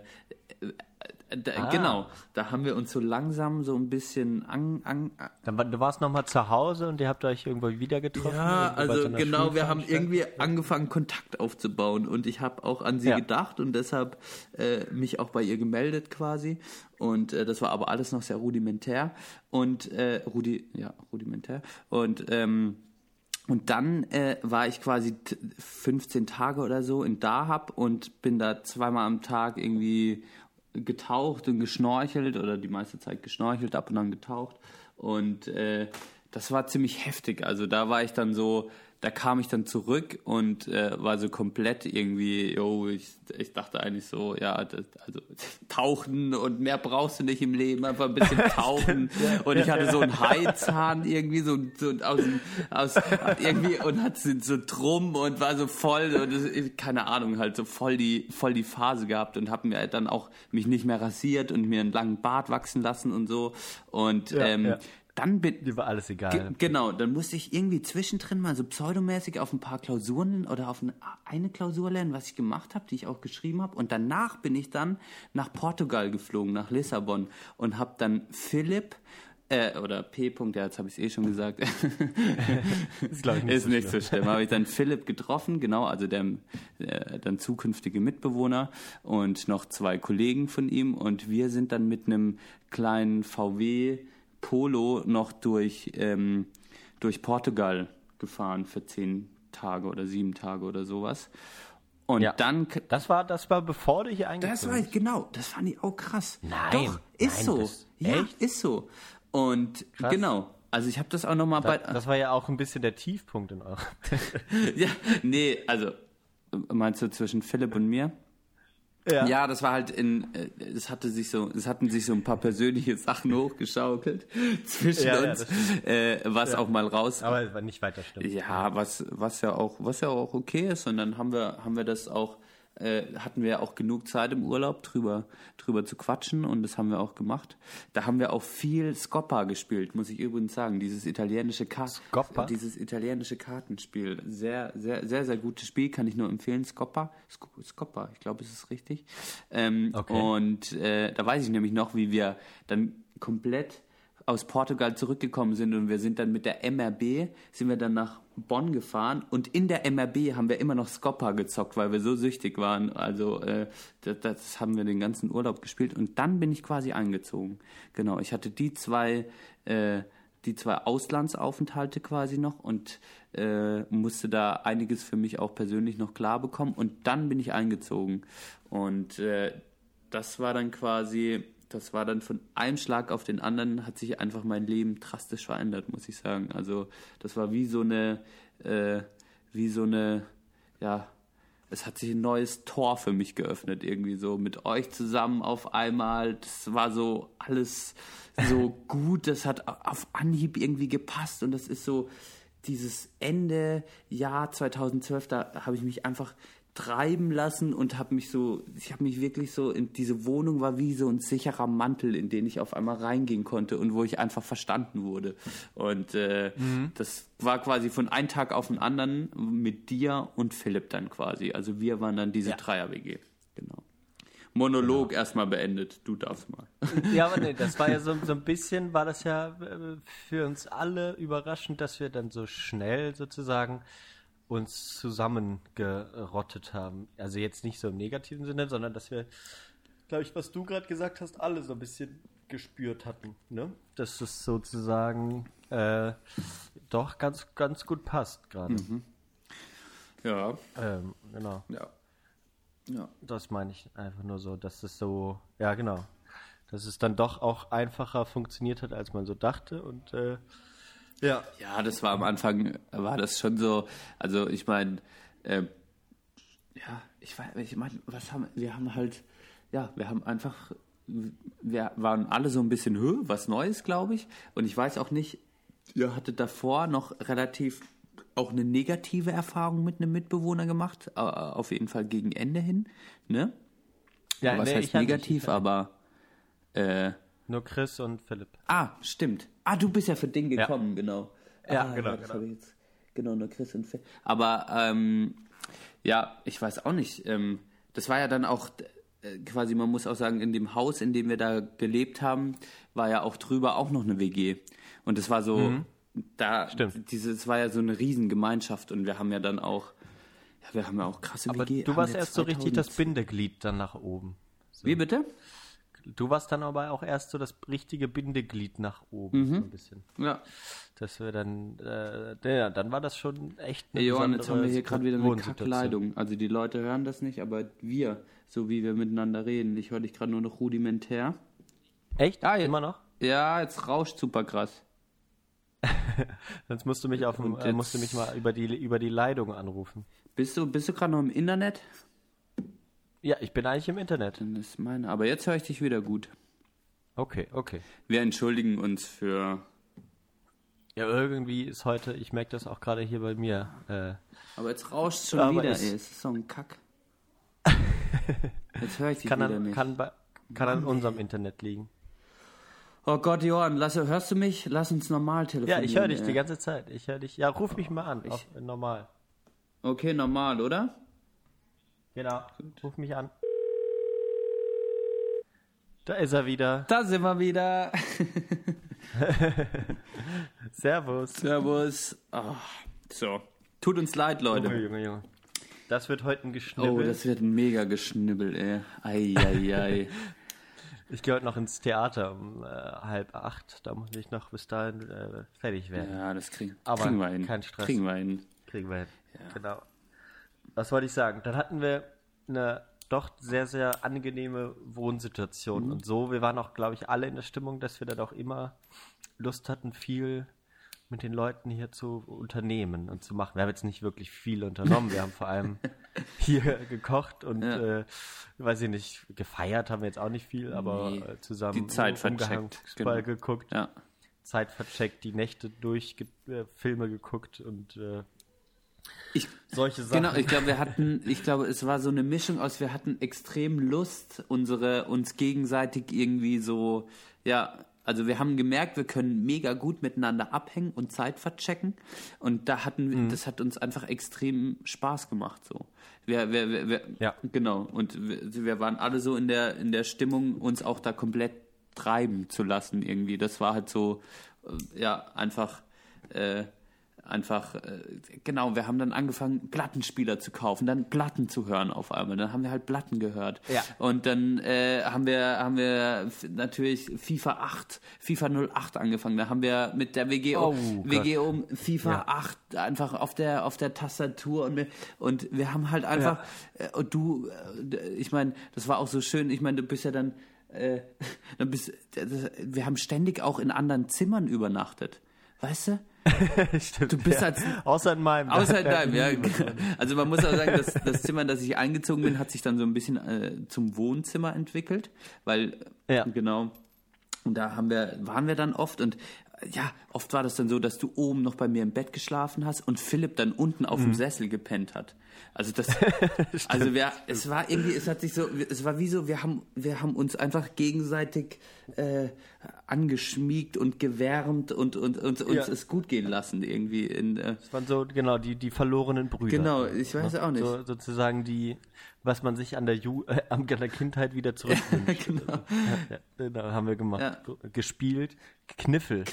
da, Ah. genau, da haben wir uns so langsam so ein bisschen an, an, Dann, war- du warst nochmal zu Hause und ihr habt euch irgendwo wieder getroffen? Ja, also genau, wir haben irgendwie angefangen, Kontakt aufzubauen und ich habe auch an sie Ja. gedacht und deshalb äh, mich auch bei ihr gemeldet quasi. Und äh, das war aber alles noch sehr rudimentär und äh, Rudi, ja, rudimentär. Und ähm, und dann äh, war ich quasi t- 15 Tage oder so in Dahab und bin da zweimal am Tag irgendwie getaucht und geschnorchelt oder die meiste Zeit geschnorchelt, ab und an getaucht. Und äh, das war ziemlich heftig. Also da war ich dann so, da kam ich dann zurück und äh, war so komplett irgendwie, yo, ich, ich dachte eigentlich so, ja, das, also tauchen und mehr brauchst du nicht im Leben, einfach ein bisschen tauchen. und ich hatte so einen Haizahn irgendwie so, so aus, aus irgendwie und hatte so so drum und war so voll und das, keine Ahnung, halt so voll die voll die Phase gehabt und habe mir dann auch mich nicht mehr rasiert und mir einen langen Bart wachsen lassen und so und Ja, ähm, ja. Dann bin Dir war alles egal. genau, dann musste ich irgendwie zwischendrin mal so pseudomäßig auf ein paar Klausuren oder auf eine, eine Klausur lernen, was ich gemacht habe, die ich auch geschrieben habe. Und danach bin ich dann nach Portugal geflogen, nach Lissabon und habe dann Philipp äh, oder P. -Punkt, ja, jetzt habe ich es eh schon gesagt. Ist, ich, nicht Ist so nicht schlimm. so schlimm. Habe ich dann Philipp getroffen, genau, also der, äh, dann zukünftige Mitbewohner und noch zwei Kollegen von ihm. Und wir sind dann mit einem kleinen VW Polo noch durch, ähm, durch Portugal gefahren für zehn Tage oder sieben Tage oder sowas. Und Ja. dann Das war, das war bevor du hier das eingezogen war bist. genau, das fand ich auch krass. Nein, Doch, ist nein, so. das- ja, echt? ist so. Und Krass. genau, also ich habe das auch noch mal bei Das war ja auch ein bisschen der Tiefpunkt in eurem. ja, nee, also meinst du zwischen Philipp und mir? Ja, das war halt in, äh, es hatte sich so, es hatten sich so ein paar persönliche Sachen hochgeschaukelt zwischen Ja, ja, uns, das äh, was auch mal raus. Aber nicht weiter schlimm. Ja, was, was ja auch, was ja auch okay ist. Und dann haben wir, haben wir das auch, äh, hatten wir auch genug Zeit im Urlaub drüber, drüber zu quatschen und das haben wir auch gemacht. Da haben wir auch viel Scoppa gespielt, muss ich übrigens sagen. Dieses italienische Ka Scoppa? dieses italienische Kartenspiel. Sehr, sehr, sehr, sehr gutes Spiel, kann ich nur empfehlen. Scoppa, Sc- Scoppa, ich glaube, es ist richtig. Ähm, Okay. Und äh, da weiß ich nämlich noch, wie wir dann komplett aus Portugal zurückgekommen sind und wir sind dann mit der MRB, sind wir dann nach Bonn gefahren und in der MRB haben wir immer noch Scoppa gezockt, weil wir so süchtig waren. Also äh, das, das haben wir den ganzen Urlaub gespielt und dann bin ich quasi eingezogen. Genau, ich hatte die zwei, äh, die zwei Auslandsaufenthalte quasi noch und äh, musste da einiges für mich auch persönlich noch klar bekommen und dann bin ich eingezogen und äh, das war dann quasi, das war dann von einem Schlag auf den anderen, hat sich einfach mein Leben drastisch verändert, muss ich sagen. Also das war wie so eine, äh, wie so eine, ja, es hat sich ein neues Tor für mich geöffnet, irgendwie so mit euch zusammen auf einmal. Das war so alles so gut, das hat auf Anhieb irgendwie gepasst und das ist so dieses Ende Jahr 2012, da habe ich mich einfach treiben lassen und habe mich so, ich habe mich wirklich so, in diese Wohnung war wie so ein sicherer Mantel, in den ich auf einmal reingehen konnte und wo ich einfach verstanden wurde. Und äh, das war quasi von einem Tag auf den anderen mit dir und Philipp dann quasi. Also wir waren dann diese Ja. Dreier-WG. Genau. Monolog erstmal beendet. Du darfst mal. Ja, aber nee, das war ja so, so ein bisschen, war das ja äh, für uns alle überraschend, dass wir dann so schnell sozusagen uns zusammengerottet haben. Also jetzt nicht so im negativen Sinne, sondern dass wir, glaube ich, was du gerade gesagt hast, alle so ein bisschen gespürt hatten, ne? Dass es sozusagen äh, doch ganz, ganz gut passt gerade. Ja. Ähm, genau. Ja. Ja. Das meine ich einfach nur so, dass es so, ja genau, dass es dann doch auch einfacher funktioniert hat, als man so dachte und äh, ja. Ja, das war am Anfang, war das schon so, also ich meine, äh, ja, ich weiß, ich meine, was haben, wir haben halt, ja, wir haben einfach, wir waren alle so ein bisschen, Hö, was Neues, glaube ich, und ich weiß auch nicht, ihr hattet davor noch relativ auch eine negative Erfahrung mit einem Mitbewohner gemacht, auf jeden Fall gegen Ende hin, ne? ja was nee, heißt negativ, aber, äh, Nur Chris und Philipp. Ah, stimmt. Ah, du bist ja für Ding gekommen, genau. Ja, ah, genau, das genau. jetzt Genau, nur Chris und Phil. Aber ähm, ja, ich weiß auch nicht. Ähm, das war ja dann auch äh, quasi, man muss auch sagen, in dem Haus, in dem wir da gelebt haben, war ja auch drüber auch noch eine WG. Und das war so, da, Stimmt. dieses war ja so eine Riesengemeinschaft und wir haben ja dann auch, ja, wir haben ja auch krasse Aber WG. du warst erst so richtig das 2000 Bindeglied dann nach oben. Wie bitte? Du warst dann aber auch erst so das richtige Bindeglied nach oben, so ein bisschen. Ja. Das wir dann, äh, ja, dann war das schon echt eine Ey, Johann, jetzt haben wir hier gerade wieder eine. Kackleitung. Also die Leute hören das nicht, aber wir, so wie wir miteinander reden, ich höre dich gerade nur noch rudimentär. Echt? Ah, ja. Immer noch? Ja, jetzt rauscht super krass. Sonst musst du mich auf dem, Und äh, musst du mich mal über die über die Leitung anrufen. Bist du, bist du gerade noch im Internet? Ja, ich bin eigentlich im Internet. Dann ist meine. Aber jetzt höre ich dich wieder gut. Okay, okay. Wir entschuldigen uns für. Ja, irgendwie ist heute, ich merke das auch gerade hier bei mir. Äh, Aber jetzt rauscht schon Aber wieder, es- ey. Es ist so ein Kack. Jetzt höre ich dich kann, wieder an, nicht. kann, bei, kann an unserem Internet liegen. Oh Gott, Johann, lass, hörst du mich? Lass uns normal Ja, telefonieren. ich höre dich ey. die ganze Zeit. Ich höre dich. Ja, ruf mich mal an. Ich- normal. Okay, normal, oder? Genau. Ruf mich an. Da ist er wieder. Da sind wir wieder. Servus. Servus. Ah, so. Tut uns leid, Leute. Junge, Junge, Junge. Das wird heute ein Geschnibbel. Oh, das wird ein mega Geschnibbel, ey. Eieiei. ich gehe heute noch ins Theater um äh, halb acht. Da muss ich noch bis dahin äh, fertig werden. ja, das kriegen, Aber kriegen wir hin. kein Stress. Kriegen wir hin. Kriegen wir hin. Genau. Was wollte ich sagen? Dann hatten wir eine doch sehr, sehr angenehme Wohnsituation Mhm. und so. Wir waren auch, glaube ich, alle in der Stimmung, dass wir dann auch immer Lust hatten, viel mit den Leuten hier zu unternehmen und zu machen. Wir haben jetzt nicht wirklich viel unternommen. Wir haben vor allem hier gekocht und, Ja. äh, weiß ich nicht, gefeiert haben wir jetzt auch nicht viel, aber Nee. äh, zusammen Die Zeit umgehangen, vercheckt, Fußball genau. geguckt. Ja. Zeit vercheckt, die Nächte durch, äh, Filme geguckt und äh, Ich, solche Sachen. Genau, ich glaube, wir hatten, ich glaube, es war so eine Mischung aus, wir hatten extrem Lust, unsere, uns gegenseitig irgendwie so, ja, also wir haben gemerkt, wir können mega gut miteinander abhängen und Zeit verchecken. Und da hatten Mhm. das hat uns einfach extrem Spaß gemacht, so. Wir, wir, wir, wir Ja. genau. Und wir, wir waren alle so in der, in der Stimmung, uns auch da komplett treiben zu lassen irgendwie. Das war halt so, äh, ja, einfach, äh, einfach, äh, genau, wir haben dann angefangen, Plattenspieler zu kaufen, dann Platten zu hören auf einmal. Dann haben wir halt Platten gehört. Ja. Und dann äh, haben wir, haben wir natürlich FIFA 8, FIFA 08 angefangen. Da haben wir mit der WG, Oh, WG um FIFA Ja. 8 einfach auf der, auf der Tastatur und wir, und wir haben halt einfach, äh, und du, äh, ich meine, das war auch so schön, ich meine, du bist ja dann, äh, dann bist, wir haben ständig auch in anderen Zimmern übernachtet. Weißt du? Stimmt, Du bist ja. als- Außer in meinem. Außer in deinem, ja. Also man muss auch sagen, das, das Zimmer, in das ich eingezogen bin, hat sich dann so ein bisschen äh, zum Wohnzimmer entwickelt, weil Ja. genau. Und da haben wir, waren wir dann oft und äh, ja, oft war das dann so, dass du oben noch bei mir im Bett geschlafen hast und Philipp dann unten auf Mhm. dem Sessel gepennt hat. Also das, also wir, es war irgendwie, es hat sich so, es war wie so, wir haben, wir haben uns einfach gegenseitig äh, angeschmiegt und gewärmt und und, und uns Ja. es gut gehen lassen irgendwie in äh, Das waren so, genau, die, die verlorenen Brüder. Genau, ich weiß auch nicht. So, sozusagen die, was man sich an der, Ju äh, an der Kindheit wieder zurückwünscht. genau. ja, genau, haben wir gemacht. Ja. Gespielt. Kniffel.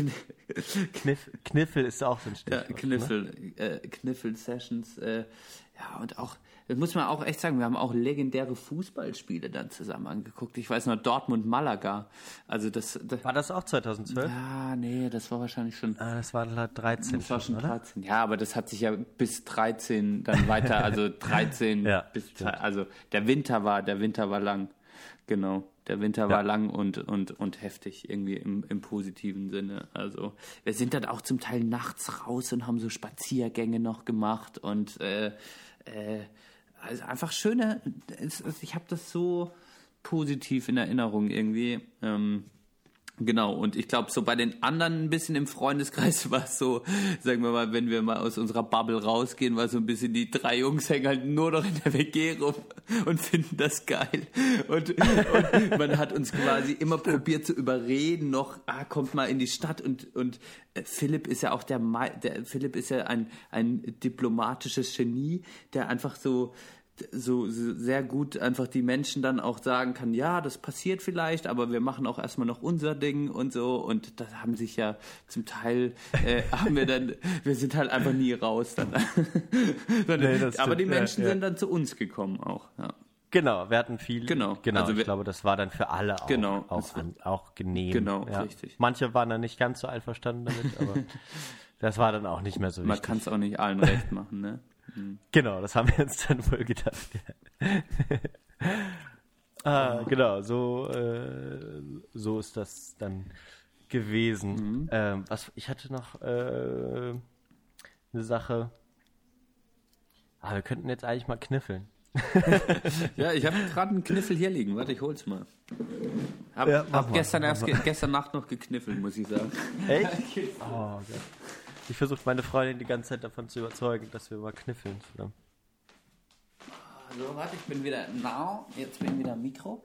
Kniff, Kniffel ist auch so ein Ja, Stichwort. Ne? Kniffel, äh, Kniffel-Sessions. Äh, ja, und auch, das muss man auch echt sagen, wir haben auch legendäre Fußballspiele dann zusammen angeguckt. Ich weiß noch, Dortmund-Malaga. Also das, das War das auch 2012? ja, nee, das war wahrscheinlich schon, Ah, das war 13 das war schon oder? 13. Ja, aber das hat sich ja bis 13 dann weiter, also 13 Ja, bis, stimmt. also der Winter war, der Winter war lang. Genau. Der Winter war lang und, und, und heftig, irgendwie im, im positiven Sinne. Also, wir sind dann auch zum Teil nachts raus und haben so Spaziergänge noch gemacht und äh, äh, also einfach schöne, ich habe das so positiv in Erinnerung irgendwie. Ähm, Genau, und ich glaube, so bei den anderen ein bisschen im Freundeskreis war es so, sagen wir mal, wenn wir mal aus unserer Bubble rausgehen, war so ein bisschen die drei Jungs hängen halt nur noch in der WG rum und finden das geil. Und, und man hat uns quasi immer probiert zu überreden, noch, ah, kommt mal in die Stadt und, und äh, Philipp ist ja auch der, der Philipp ist ja ein, ein diplomatisches Genie, der einfach so, so, sehr gut einfach die Menschen dann auch sagen kann, ja, das passiert vielleicht, aber wir machen auch erstmal noch unser Ding und so und das haben sich ja zum Teil äh, haben wir dann, wir sind halt einfach nie raus dann. Sondern- Nee, aber die stimmt, ja, Menschen ja. sind dann zu uns gekommen auch, ja. Genau, wir hatten viel. Genau. genau. Also ich wir- glaube, das war dann für alle auch, Genau, auch, an, auch genehm. Genau, ja. richtig. Manche waren dann nicht ganz so einverstanden damit, aber das war dann auch nicht mehr so Man wichtig. kann es auch nicht allen recht machen, ne? Genau, das haben wir uns dann wohl gedacht. Ah, genau, so, äh, so ist das dann gewesen. Ähm, was, ich hatte noch äh, eine Sache. Ah, wir könnten jetzt eigentlich mal kniffeln. Ja, ich habe gerade einen Kniffel hier liegen. Warte, ich hol's mal. Hab, Ja, hab mal, gestern erst ge gestern Nacht noch gekniffelt, muss ich sagen. Echt? Oh, Gott. Ich versuche meine Freundin die ganze Zeit davon zu überzeugen, dass wir mal kniffeln zusammen. So, warte, ich bin wieder now. Jetzt bin ich wieder am Mikro.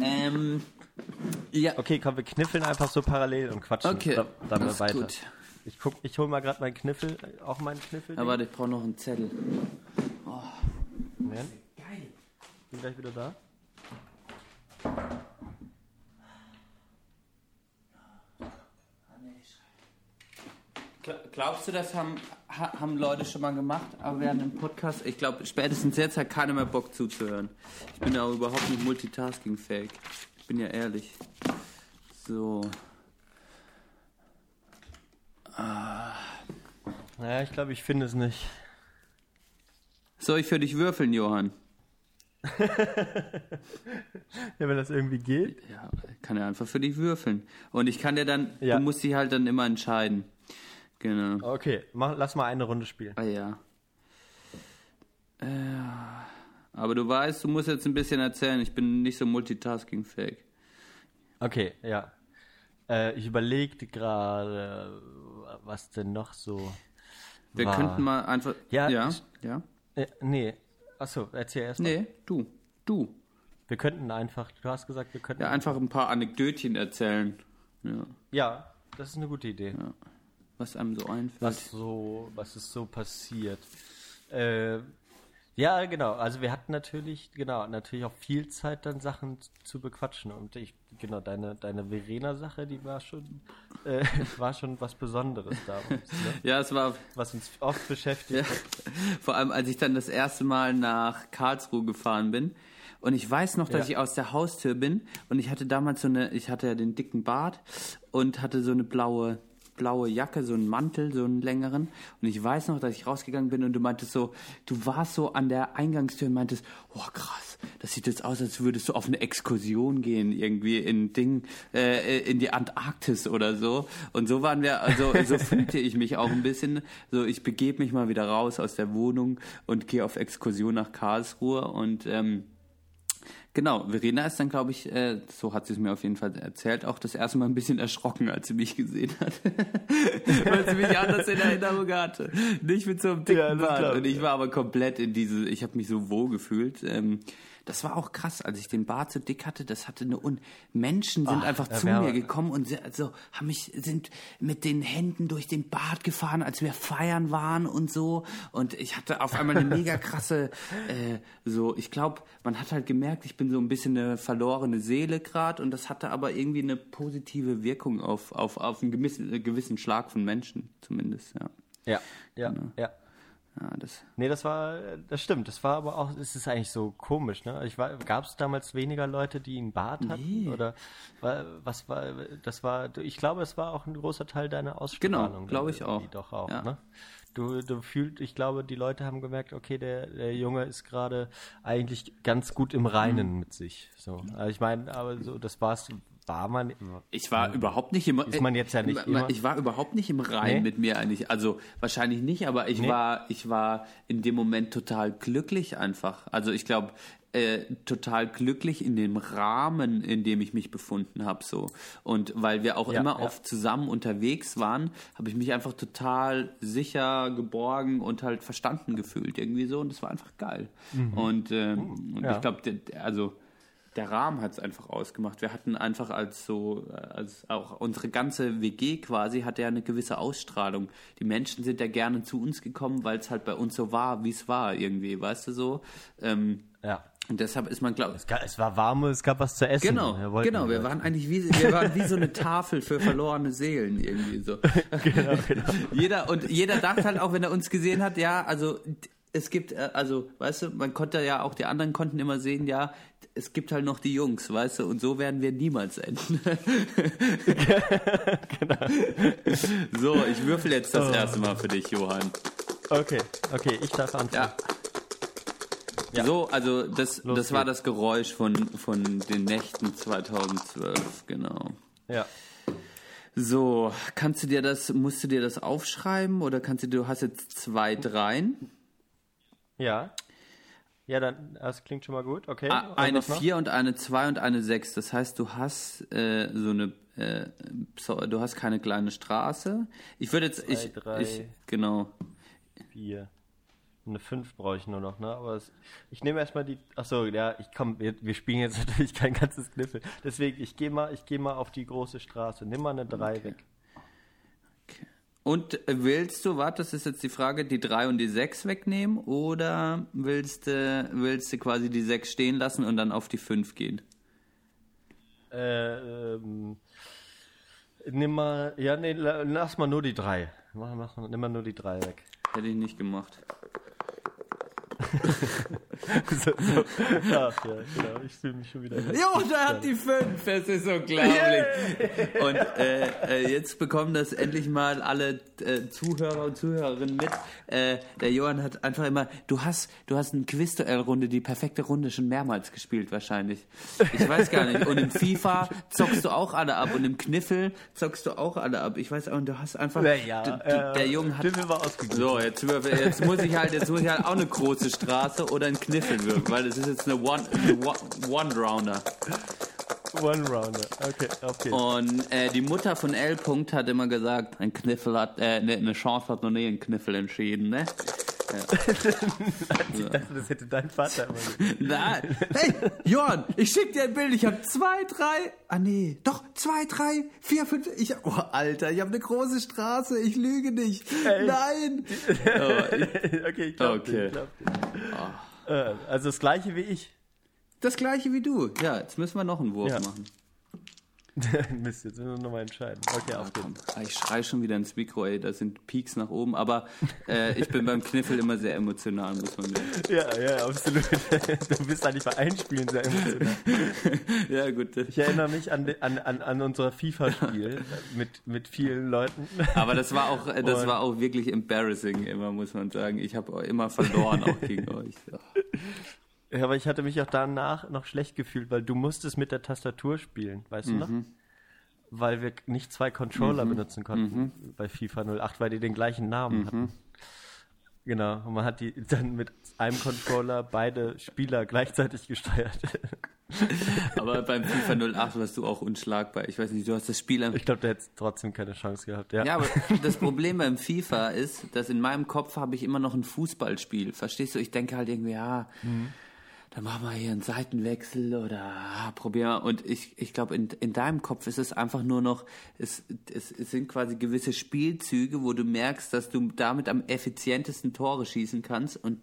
Ähm, ja, Okay, komm, wir kniffeln einfach so parallel und quatschen Okay, da, dann das ist weiter. gut. Ich guck, ich hol mal gerade meinen Kniffel, äh, auch meinen Kniffel. aber warte, ich brauche noch einen Zettel. Moment, Geil. bin gleich wieder da. Glaubst du, das haben, ha, haben Leute schon mal gemacht, aber während dem Podcast? Ich glaube, spätestens jetzt hat keiner mehr Bock zuzuhören. Ich bin ja auch überhaupt nicht multitaskingfähig. Ich bin ja ehrlich. So. Naja, ich glaube, ich finde es nicht. Soll ich für dich würfeln, Johann? Ja, wenn das irgendwie geht. Ja, kann er einfach für dich würfeln. Und ich kann dir dann, Ja. du musst dich halt dann immer entscheiden. Genau. Okay, mach, lass mal eine Runde spielen. Ah ja. Äh, aber du weißt, du musst jetzt ein bisschen erzählen. Ich bin nicht so multitaskingfähig. Okay, ja. Äh, ich überlegte gerade, was denn noch so. Wir war. könnten mal einfach. Ja, ja. ich- ja. Äh, nee, achso, erzähl erst mal. Nee, du. Du. Wir könnten einfach, du hast gesagt, wir könnten. Ja, einfach ein paar Anekdötchen erzählen. Ja. Ja, das ist eine gute Idee. Was einem so einfällt. was so, was ist so passiert. Äh, ja, genau. Also wir hatten natürlich, genau, natürlich auch viel Zeit, dann Sachen zu bequatschen. Und ich, genau, deine, deine Verena-Sache, die war schon, äh, war schon was Besonderes damals, ne? Ja, es war was uns oft beschäftigt. Ja. Vor allem, als ich dann das erste Mal nach Karlsruhe gefahren bin. Und ich weiß noch, dass Ja. ich aus der Haustür bin und ich hatte damals so eine, ich hatte ja den dicken Bart und hatte so eine blaue, blaue Jacke, so einen Mantel, so einen längeren. Und ich weiß noch, dass ich rausgegangen bin und du meintest so, du warst so an der Eingangstür und meintest, oh krass, das sieht jetzt aus, als würdest du auf eine Exkursion gehen, irgendwie in Ding, äh, in die Antarktis oder so. Und so waren wir, also so fühlte ich mich auch ein bisschen. So, ich begebe mich mal wieder raus aus der Wohnung und gehe auf Exkursion nach Karlsruhe und ähm, Genau, Verena ist dann, glaube ich, äh, so hat sie es mir auf jeden Fall erzählt, auch das erste Mal ein bisschen erschrocken, als sie mich gesehen hat. Weil sie mich anders in Erinnerung hatte. Nicht mit so einem dicken Ja, Bart. Und ich war aber komplett in diese, ich habe mich so wohl gefühlt. Ähm, das war auch krass, als ich den Bart so dick hatte, das hatte eine Un Menschen sind Ach, einfach zu mir gekommen und so haben mich sind mit den Händen durch den Bart gefahren, als wir feiern waren und so und ich hatte auf einmal eine mega krasse äh, so, ich glaube, man hat halt gemerkt, ich bin so ein bisschen eine verlorene Seele gerade und das hatte aber irgendwie eine positive Wirkung auf auf auf einen gewissen, gewissen Schlag von Menschen zumindest, ja. Ja, ja, Genau. ja. Ja, das Nee, das war, das stimmt. Das war aber auch, es ist eigentlich so komisch, ne? Ich war, gab es damals weniger Leute, die einen Bart hatten? Nee. Oder war, was war, das war, ich glaube, es war auch ein großer Teil deiner Ausstrahlung. glaube ich auch. Doch auch, Ja. ne? Du, du fühlst, ich glaube, die Leute haben gemerkt, okay, der, der Junge ist gerade eigentlich ganz gut im Reinen Mhm. mit sich. So. Also ich meine, aber so, das war's, war man. Ich war überhaupt nicht im Ist man jetzt ja nicht äh, immer- Ich war überhaupt nicht im Rein Nee? mit mir eigentlich. Also wahrscheinlich nicht, aber ich Nee? war ich war in dem Moment total glücklich einfach. Also ich glaube äh, total glücklich in dem Rahmen, in dem ich mich befunden habe so. Und weil wir auch Ja, immer ja. oft zusammen unterwegs waren, habe ich mich einfach total sicher, geborgen und halt verstanden gefühlt irgendwie so und das war einfach geil. Und, ähm, und Ja. ich glaube, also der Rahmen hat es einfach ausgemacht. Wir hatten einfach als so, äh, als auch unsere ganze WG quasi hatte ja eine gewisse Ausstrahlung. Die Menschen sind ja gerne zu uns gekommen, weil es halt bei uns so war, wie es war irgendwie, weißt du so. Ähm, Ja. und deshalb ist man, glaube Es, ga- es war warm und es gab was zu essen. Genau, Wir genau. Wir waren eigentlich wie, wir waren wie so eine Tafel für verlorene Seelen irgendwie so. genau, genau. Jeder und jeder dachte halt auch, wenn er uns gesehen hat, ja, also es gibt, äh, also weißt du, man konnte ja auch die anderen konnten immer sehen, ja, es gibt halt noch die Jungs, weißt du, und so werden wir niemals enden. So, ich würfel jetzt das erste Mal für dich, Johann. Okay, okay, ich darf anfangen. Ja. Ja. So, also das, Los das war das Geräusch von, von den Nächten 2012, genau. Ja. So, kannst du dir das, musst du dir das aufschreiben oder kannst du, du hast jetzt zwei Dreien, Ja. Ja, dann, das klingt schon mal gut. Okay. A- eine was noch? vier und eine zwei und eine sechs. Das heißt, du hast äh, so eine, äh, du hast keine kleine Straße. Ich würde jetzt, ich, drei. ich, genau. Vier. Eine 5 brauche ich nur noch, ne? Aber es, ich nehme erstmal die. Achso, ja, ich komm, wir, wir spielen jetzt natürlich kein ganzes Kniffel. Deswegen, ich gehe mal, ich gehe mal auf die große Straße. Nimm mal eine 3 weg. Und willst du, warte, das ist jetzt die Frage, die drei und die sechs wegnehmen oder willst du, willst du quasi die sechs stehen lassen und dann auf die fünf gehen? Äh, ähm, nimm mal, ja, nee, la- lass mal nur die 3. Mach, mach, nimm mal nur die 3 weg. Hätte ich nicht gemacht. so, so. Ach ja, genau, ich fühle mich schon wieder. Jo, da hat die fünf. Das ist unglaublich. Und äh, äh, jetzt bekommen das endlich mal alle äh, Zuhörer und Zuhörerinnen mit. Äh, der Johann hat einfach immer, du hast, du hast eine Quizduell-Runde, die perfekte Runde schon mehrmals gespielt wahrscheinlich. Ich weiß gar nicht. Und im FIFA zockst du auch alle ab und im Kniffel zockst du auch alle ab. Ich weiß auch, und du hast einfach, Ja, ja, d- d- äh, der Junge hat Kniffel war ausgeglichen. so, jetzt, jetzt muss ich halt, jetzt muss ich halt auch eine große Straße oder ein Kniffel würfeln, weil das ist jetzt eine One, eine One- One-Rounder. One Rounder. Okay, okay. Und äh, die Mutter von L. Punkt hat immer gesagt, ein Kniffel hat, äh, ne, eine Chance hat noch nie ein Kniffel entschieden, ne? Ich dachte, das hätte dein Vater immer gesagt. Nein. Hey, Johann, ich schick dir ein Bild. Ich habe zwei, drei. Ah nee, doch zwei, drei, vier, fünf. Ich, oh Alter, ich habe eine große Straße. Ich lüge nicht. Ey. Nein. Oh, ich, okay, ich glaub Okay. glaub dir. Äh, also das gleiche wie ich. das gleiche wie du. Ja, jetzt müssen wir noch einen Wurf Ja. machen. Mist, jetzt müssen wir nochmal entscheiden. Okay, auf Komm, geht's. ah, ich schrei schon wieder ins Mikro, ey. Da sind Peaks nach oben. Aber äh, ich bin beim Kniffel immer sehr emotional, muss man sagen. Ja, ja, absolut. Du bist eigentlich bei Einspielen sehr emotional. Ja, gut. Ich erinnere mich an, an, an, an unser FIFA-Spiel mit, mit vielen Leuten. Aber das war auch, äh, das Und- war auch wirklich embarrassing immer, muss man sagen. Ich habe immer verloren auch gegen euch. Ja. Aber ich hatte mich auch danach noch schlecht gefühlt, weil du musstest mit der Tastatur spielen, weißt du noch? Weil wir nicht zwei Controller benutzen konnten bei FIFA 08, weil die den gleichen Namen hatten. Genau, und man hat die dann mit einem Controller beide Spieler gleichzeitig gesteuert. Aber beim FIFA 08 warst du auch unschlagbar. Ich weiß nicht, du hast das Spiel am Ich glaube, der hätte trotzdem keine Chance gehabt. Ja, Ja, aber das Problem beim FIFA ist, dass in meinem Kopf habe ich immer noch ein Fußballspiel. Verstehst du? Ich denke halt irgendwie, ja, dann machen wir hier einen Seitenwechsel oder ah, probieren wir. Und ich, ich glaube, in, in deinem Kopf ist es einfach nur noch, es, es, es sind quasi gewisse Spielzüge, wo du merkst, dass du damit am effizientesten Tore schießen kannst und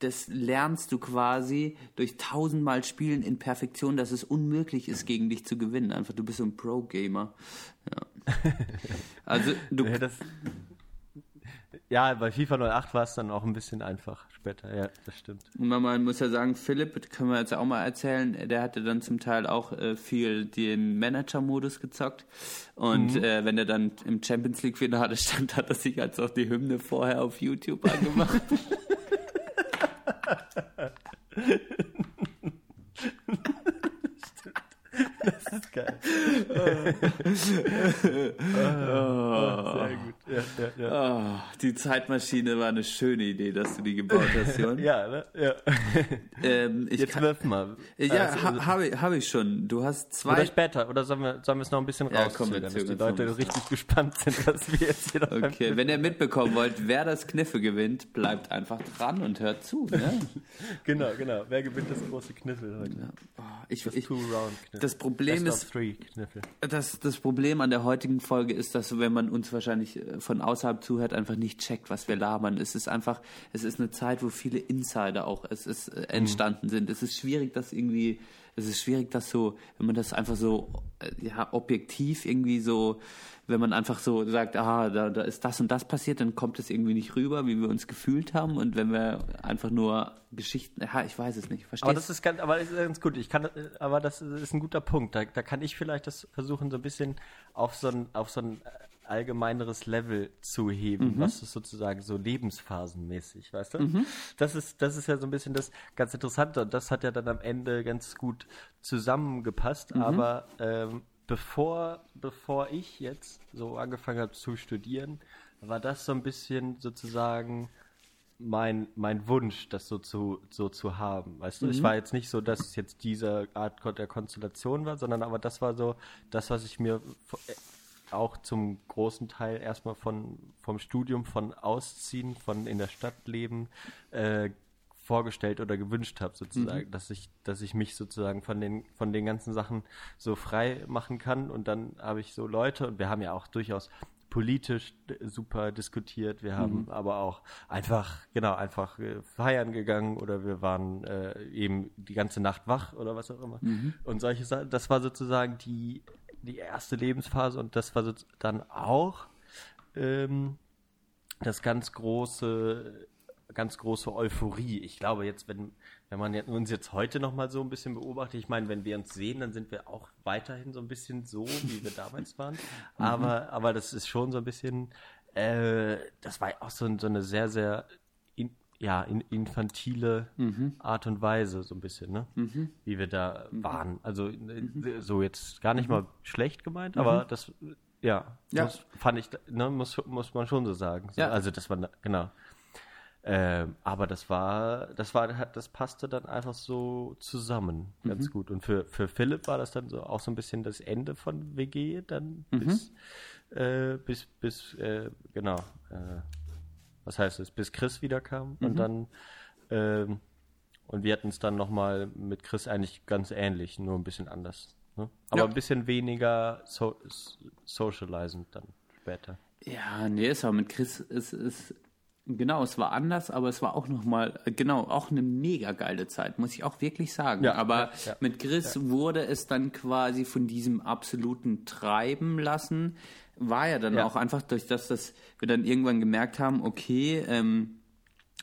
das lernst du quasi durch tausendmal Spielen in Perfektion, dass es unmöglich ist, gegen dich zu gewinnen. Einfach, du bist so ein Pro-Gamer. Ja. Also, du, Ja, das, ja, bei FIFA 08 war es dann auch ein bisschen einfach später. Ja, das stimmt. Und man, muss ja sagen, Philipp, das können wir jetzt auch mal erzählen, der hatte dann zum Teil auch äh, viel den Manager-Modus gezockt. Und äh, wenn er dann im Champions League-Finale stand, hat er sich als auch die Hymne vorher auf YouTube angemacht. Das ist geil. Sehr gut. Ja, ja, ja. Die Zeitmaschine war eine schöne Idee, dass du die gebaut hast, Jon. Ja, ne? ja. ähm, ich Jetzt kann, wirf mal. ja, Also, ha, habe ich, hab ich schon. Du hast Oder zwei. später, oder sollen wir, sollen wir es noch ein bisschen Ja, rauszögern, dass die Leute ein richtig gespannt sind, was wir jetzt hier noch Okay, wenn ihr mitbekommen wollt, wer das Kniffe gewinnt, bleibt einfach dran und hört zu. Ne? Genau, genau. Wer gewinnt das große Kniffel heute? Oh, ich, Das ich, Two-Round-Kniffel. das Problem Best ist- das, das Problem an der heutigen Folge ist, dass wenn man uns wahrscheinlich äh, von außerhalb zuhört, einfach nicht checkt, was wir labern. Es ist einfach, es ist eine Zeit, wo viele Insider auch es ist, äh, entstanden sind. Es ist schwierig, das irgendwie, es ist schwierig, das so, wenn man das einfach so, äh, ja, objektiv irgendwie so, wenn man einfach so sagt, ah, da, da ist das und das passiert, dann kommt es irgendwie nicht rüber, wie wir uns gefühlt haben. Und wenn wir einfach nur Geschichten, ja, ich weiß es nicht, verstehst Aber das ist ganz, aber das ist ganz gut. Ich kann, äh, aber das ist ein guter Punkt. Da, da kann ich vielleicht das versuchen, so ein bisschen auf so ein, auf so ein allgemeineres Level zu heben, was ist sozusagen so lebensphasenmäßig, weißt du? Das ist, das ist ja so ein bisschen das ganz Interessante und das hat ja dann am Ende ganz gut zusammengepasst. Aber ähm, bevor, bevor ich jetzt so angefangen habe zu studieren, war das so ein bisschen sozusagen mein, mein Wunsch, das so zu, so zu haben. Weißt du, Mhm. ich war jetzt nicht so, dass es jetzt diese Art der Konstellation war, sondern aber das war so das, was ich mir auch zum großen Teil erstmal von, vom Studium, von Ausziehen, von in der Stadt leben, äh, vorgestellt oder gewünscht habe, sozusagen, Mhm. dass ich, dass ich mich sozusagen von den, von den ganzen Sachen so frei machen kann. Und dann habe ich so Leute, und wir haben ja auch durchaus politisch super diskutiert. Wir haben aber auch einfach, genau, einfach äh, feiern gegangen oder wir waren äh, eben die ganze Nacht wach oder was auch immer. Und solche Sachen, das war sozusagen die, die erste Lebensphase und das war so, dann auch ähm, das ganz große, ganz große Euphorie. Ich glaube jetzt, wenn, wenn man uns jetzt heute noch mal so ein bisschen beobachtet, ich meine, wenn wir uns sehen, dann sind wir auch weiterhin so ein bisschen so, wie wir damals waren. Aber, aber das ist schon so ein bisschen, äh, das war auch so, so eine sehr, sehr ja, in, infantile Art und Weise, so ein bisschen, ne? Wie wir da waren. Also äh, so jetzt gar nicht mal schlecht gemeint, aber das, ja, Ja. Das fand ich, ne, muss, muss man schon so sagen. So, Ja. Also das war, genau. Ähm, aber das war, das war, das passte dann einfach so zusammen, ganz Mhm. gut. Und für, für Philipp war das dann so auch so ein bisschen das Ende von WG, dann Mhm. bis, äh, bis, bis, äh, genau, äh, was heißt es, bis Chris wiederkam Mhm. und dann, ähm, und wir hatten es dann nochmal mit Chris eigentlich ganz ähnlich, nur ein bisschen anders. Ne? Aber Ja. ein bisschen weniger so, socializing dann später. Ja, nee, es war mit Chris, es ist, genau, es war anders, aber es war auch nochmal, genau, auch eine mega geile Zeit, muss ich auch wirklich sagen. Ja, aber ja. mit Chris wurde es dann quasi von diesem absoluten Treiben lassen, war ja dann Ja. auch einfach durch das, dass wir dann irgendwann gemerkt haben, okay, ähm,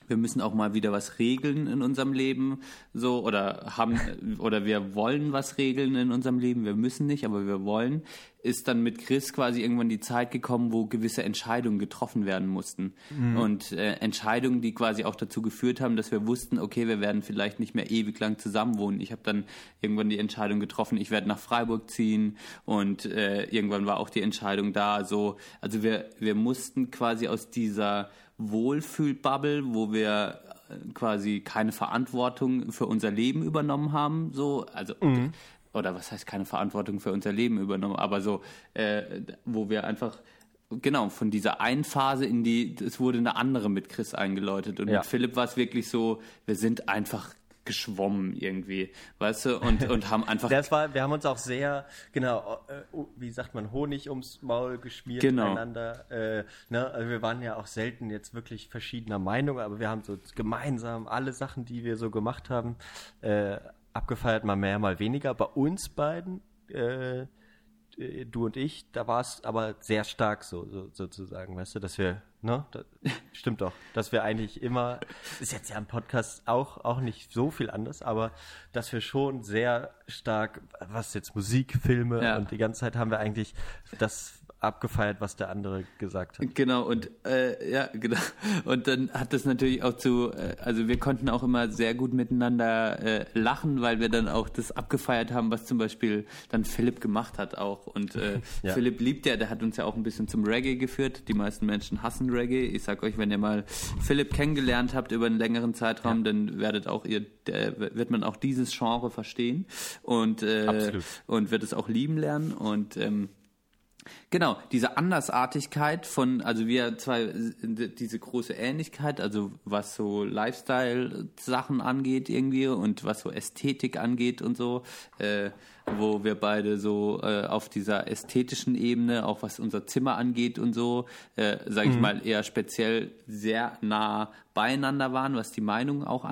wir müssen auch mal wieder was regeln in unserem Leben, so oder haben oder wir wollen was regeln in unserem Leben. Wir müssen nicht, aber wir wollen. Ist dann mit Chris quasi irgendwann die Zeit gekommen, wo gewisse Entscheidungen getroffen werden mussten und äh, Entscheidungen, die quasi auch dazu geführt haben, dass wir wussten, okay, wir werden vielleicht nicht mehr ewig lang zusammen wohnen. Ich habe dann irgendwann die Entscheidung getroffen, ich werde nach Freiburg ziehen und äh, irgendwann war auch die Entscheidung da. So, also wir wir mussten quasi aus dieser Wohlfühlbubble, wo wir äh, quasi keine Verantwortung für unser Leben übernommen haben, so, also oder was heißt keine Verantwortung für unser Leben übernommen, aber so, äh, wo wir einfach genau von dieser einen Phase in die, es wurde eine andere mit Chris eingeläutet. Und Ja. mit Philipp war es wirklich so, wir sind einfach geschwommen irgendwie, weißt du, und, und haben einfach Das war, wir haben uns auch sehr, genau, äh, oh, wie sagt man, Honig ums Maul geschmiert Genau. einander. Äh, ne? also wir waren ja auch selten jetzt wirklich verschiedener Meinung, aber wir haben so gemeinsam alle Sachen, die wir so gemacht haben, äh, abgefeiert, mal mehr, mal weniger. Bei uns beiden, äh, äh, du und ich, da war es aber sehr stark so, so sozusagen, weißt du, dass wir, ne, das, stimmt doch, dass wir eigentlich immer, ist jetzt ja im Podcast auch, auch nicht so viel anders, aber dass wir schon sehr stark, was jetzt Musik, Filme Ja. und die ganze Zeit haben wir eigentlich das abgefeiert, was der andere gesagt hat. Genau, und äh, ja, genau. Und dann hat das natürlich auch zu, äh, also wir konnten auch immer sehr gut miteinander äh, lachen, weil wir dann auch das abgefeiert haben, was zum Beispiel dann Philipp gemacht hat auch. Und äh, Ja. Philipp liebt ja, der hat uns ja auch ein bisschen zum Reggae geführt. Die meisten Menschen hassen Reggae. Ich sag euch, wenn ihr mal Philipp kennengelernt habt über einen längeren Zeitraum, dann werdet auch ihr, der, wird man auch dieses Genre verstehen und äh, Absolut. und wird es auch lieben lernen und ähm, Genau, diese Andersartigkeit von, also wir zwei, diese große Ähnlichkeit, also was so Lifestyle-Sachen angeht irgendwie und was so Ästhetik angeht und so, äh, wo wir beide so äh, auf dieser ästhetischen Ebene, auch was unser Zimmer angeht und so, äh, sage ich mal, eher speziell sehr nah beieinander waren, was die Meinung auch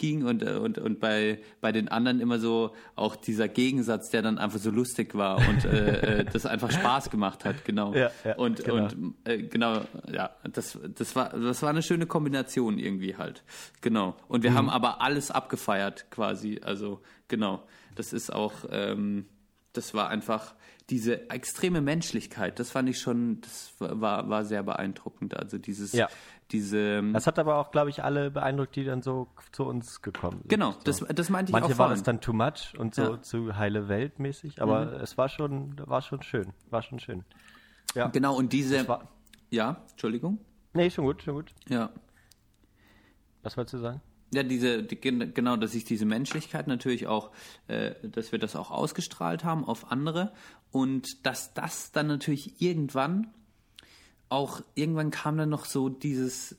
anging und, äh, und, und bei, bei den anderen immer so auch dieser Gegensatz, der dann einfach so lustig war und äh, äh, das einfach Spaß gemacht hat, genau. Ja, ja, und genau. und äh, genau, ja, das, das war das war eine schöne Kombination irgendwie halt. Genau. Und Mhm. wir haben aber alles abgefeiert quasi, also genau. Das ist auch ähm, das war einfach diese extreme Menschlichkeit, das fand ich schon, das war, war sehr beeindruckend. Also dieses, Ja. Diese, Das hat aber auch, glaube ich, alle beeindruckt, die dann so zu uns gekommen sind. genau, das, das meinte ich Manche auch war vorhin. das dann too much und so Ja. Mhm. zu heile Welt mäßig, aber es war schon, war schon schön, war schon schön. Ja. Genau, und diese, war, ja, Entschuldigung, nee, schon gut, schon gut. ja. Was wolltest du sagen? Ja, diese, die, gen- genau, dass sich diese Menschlichkeit natürlich auch, äh, dass wir das auch ausgestrahlt haben auf andere und dass das dann natürlich irgendwann auch, irgendwann kam dann noch so dieses,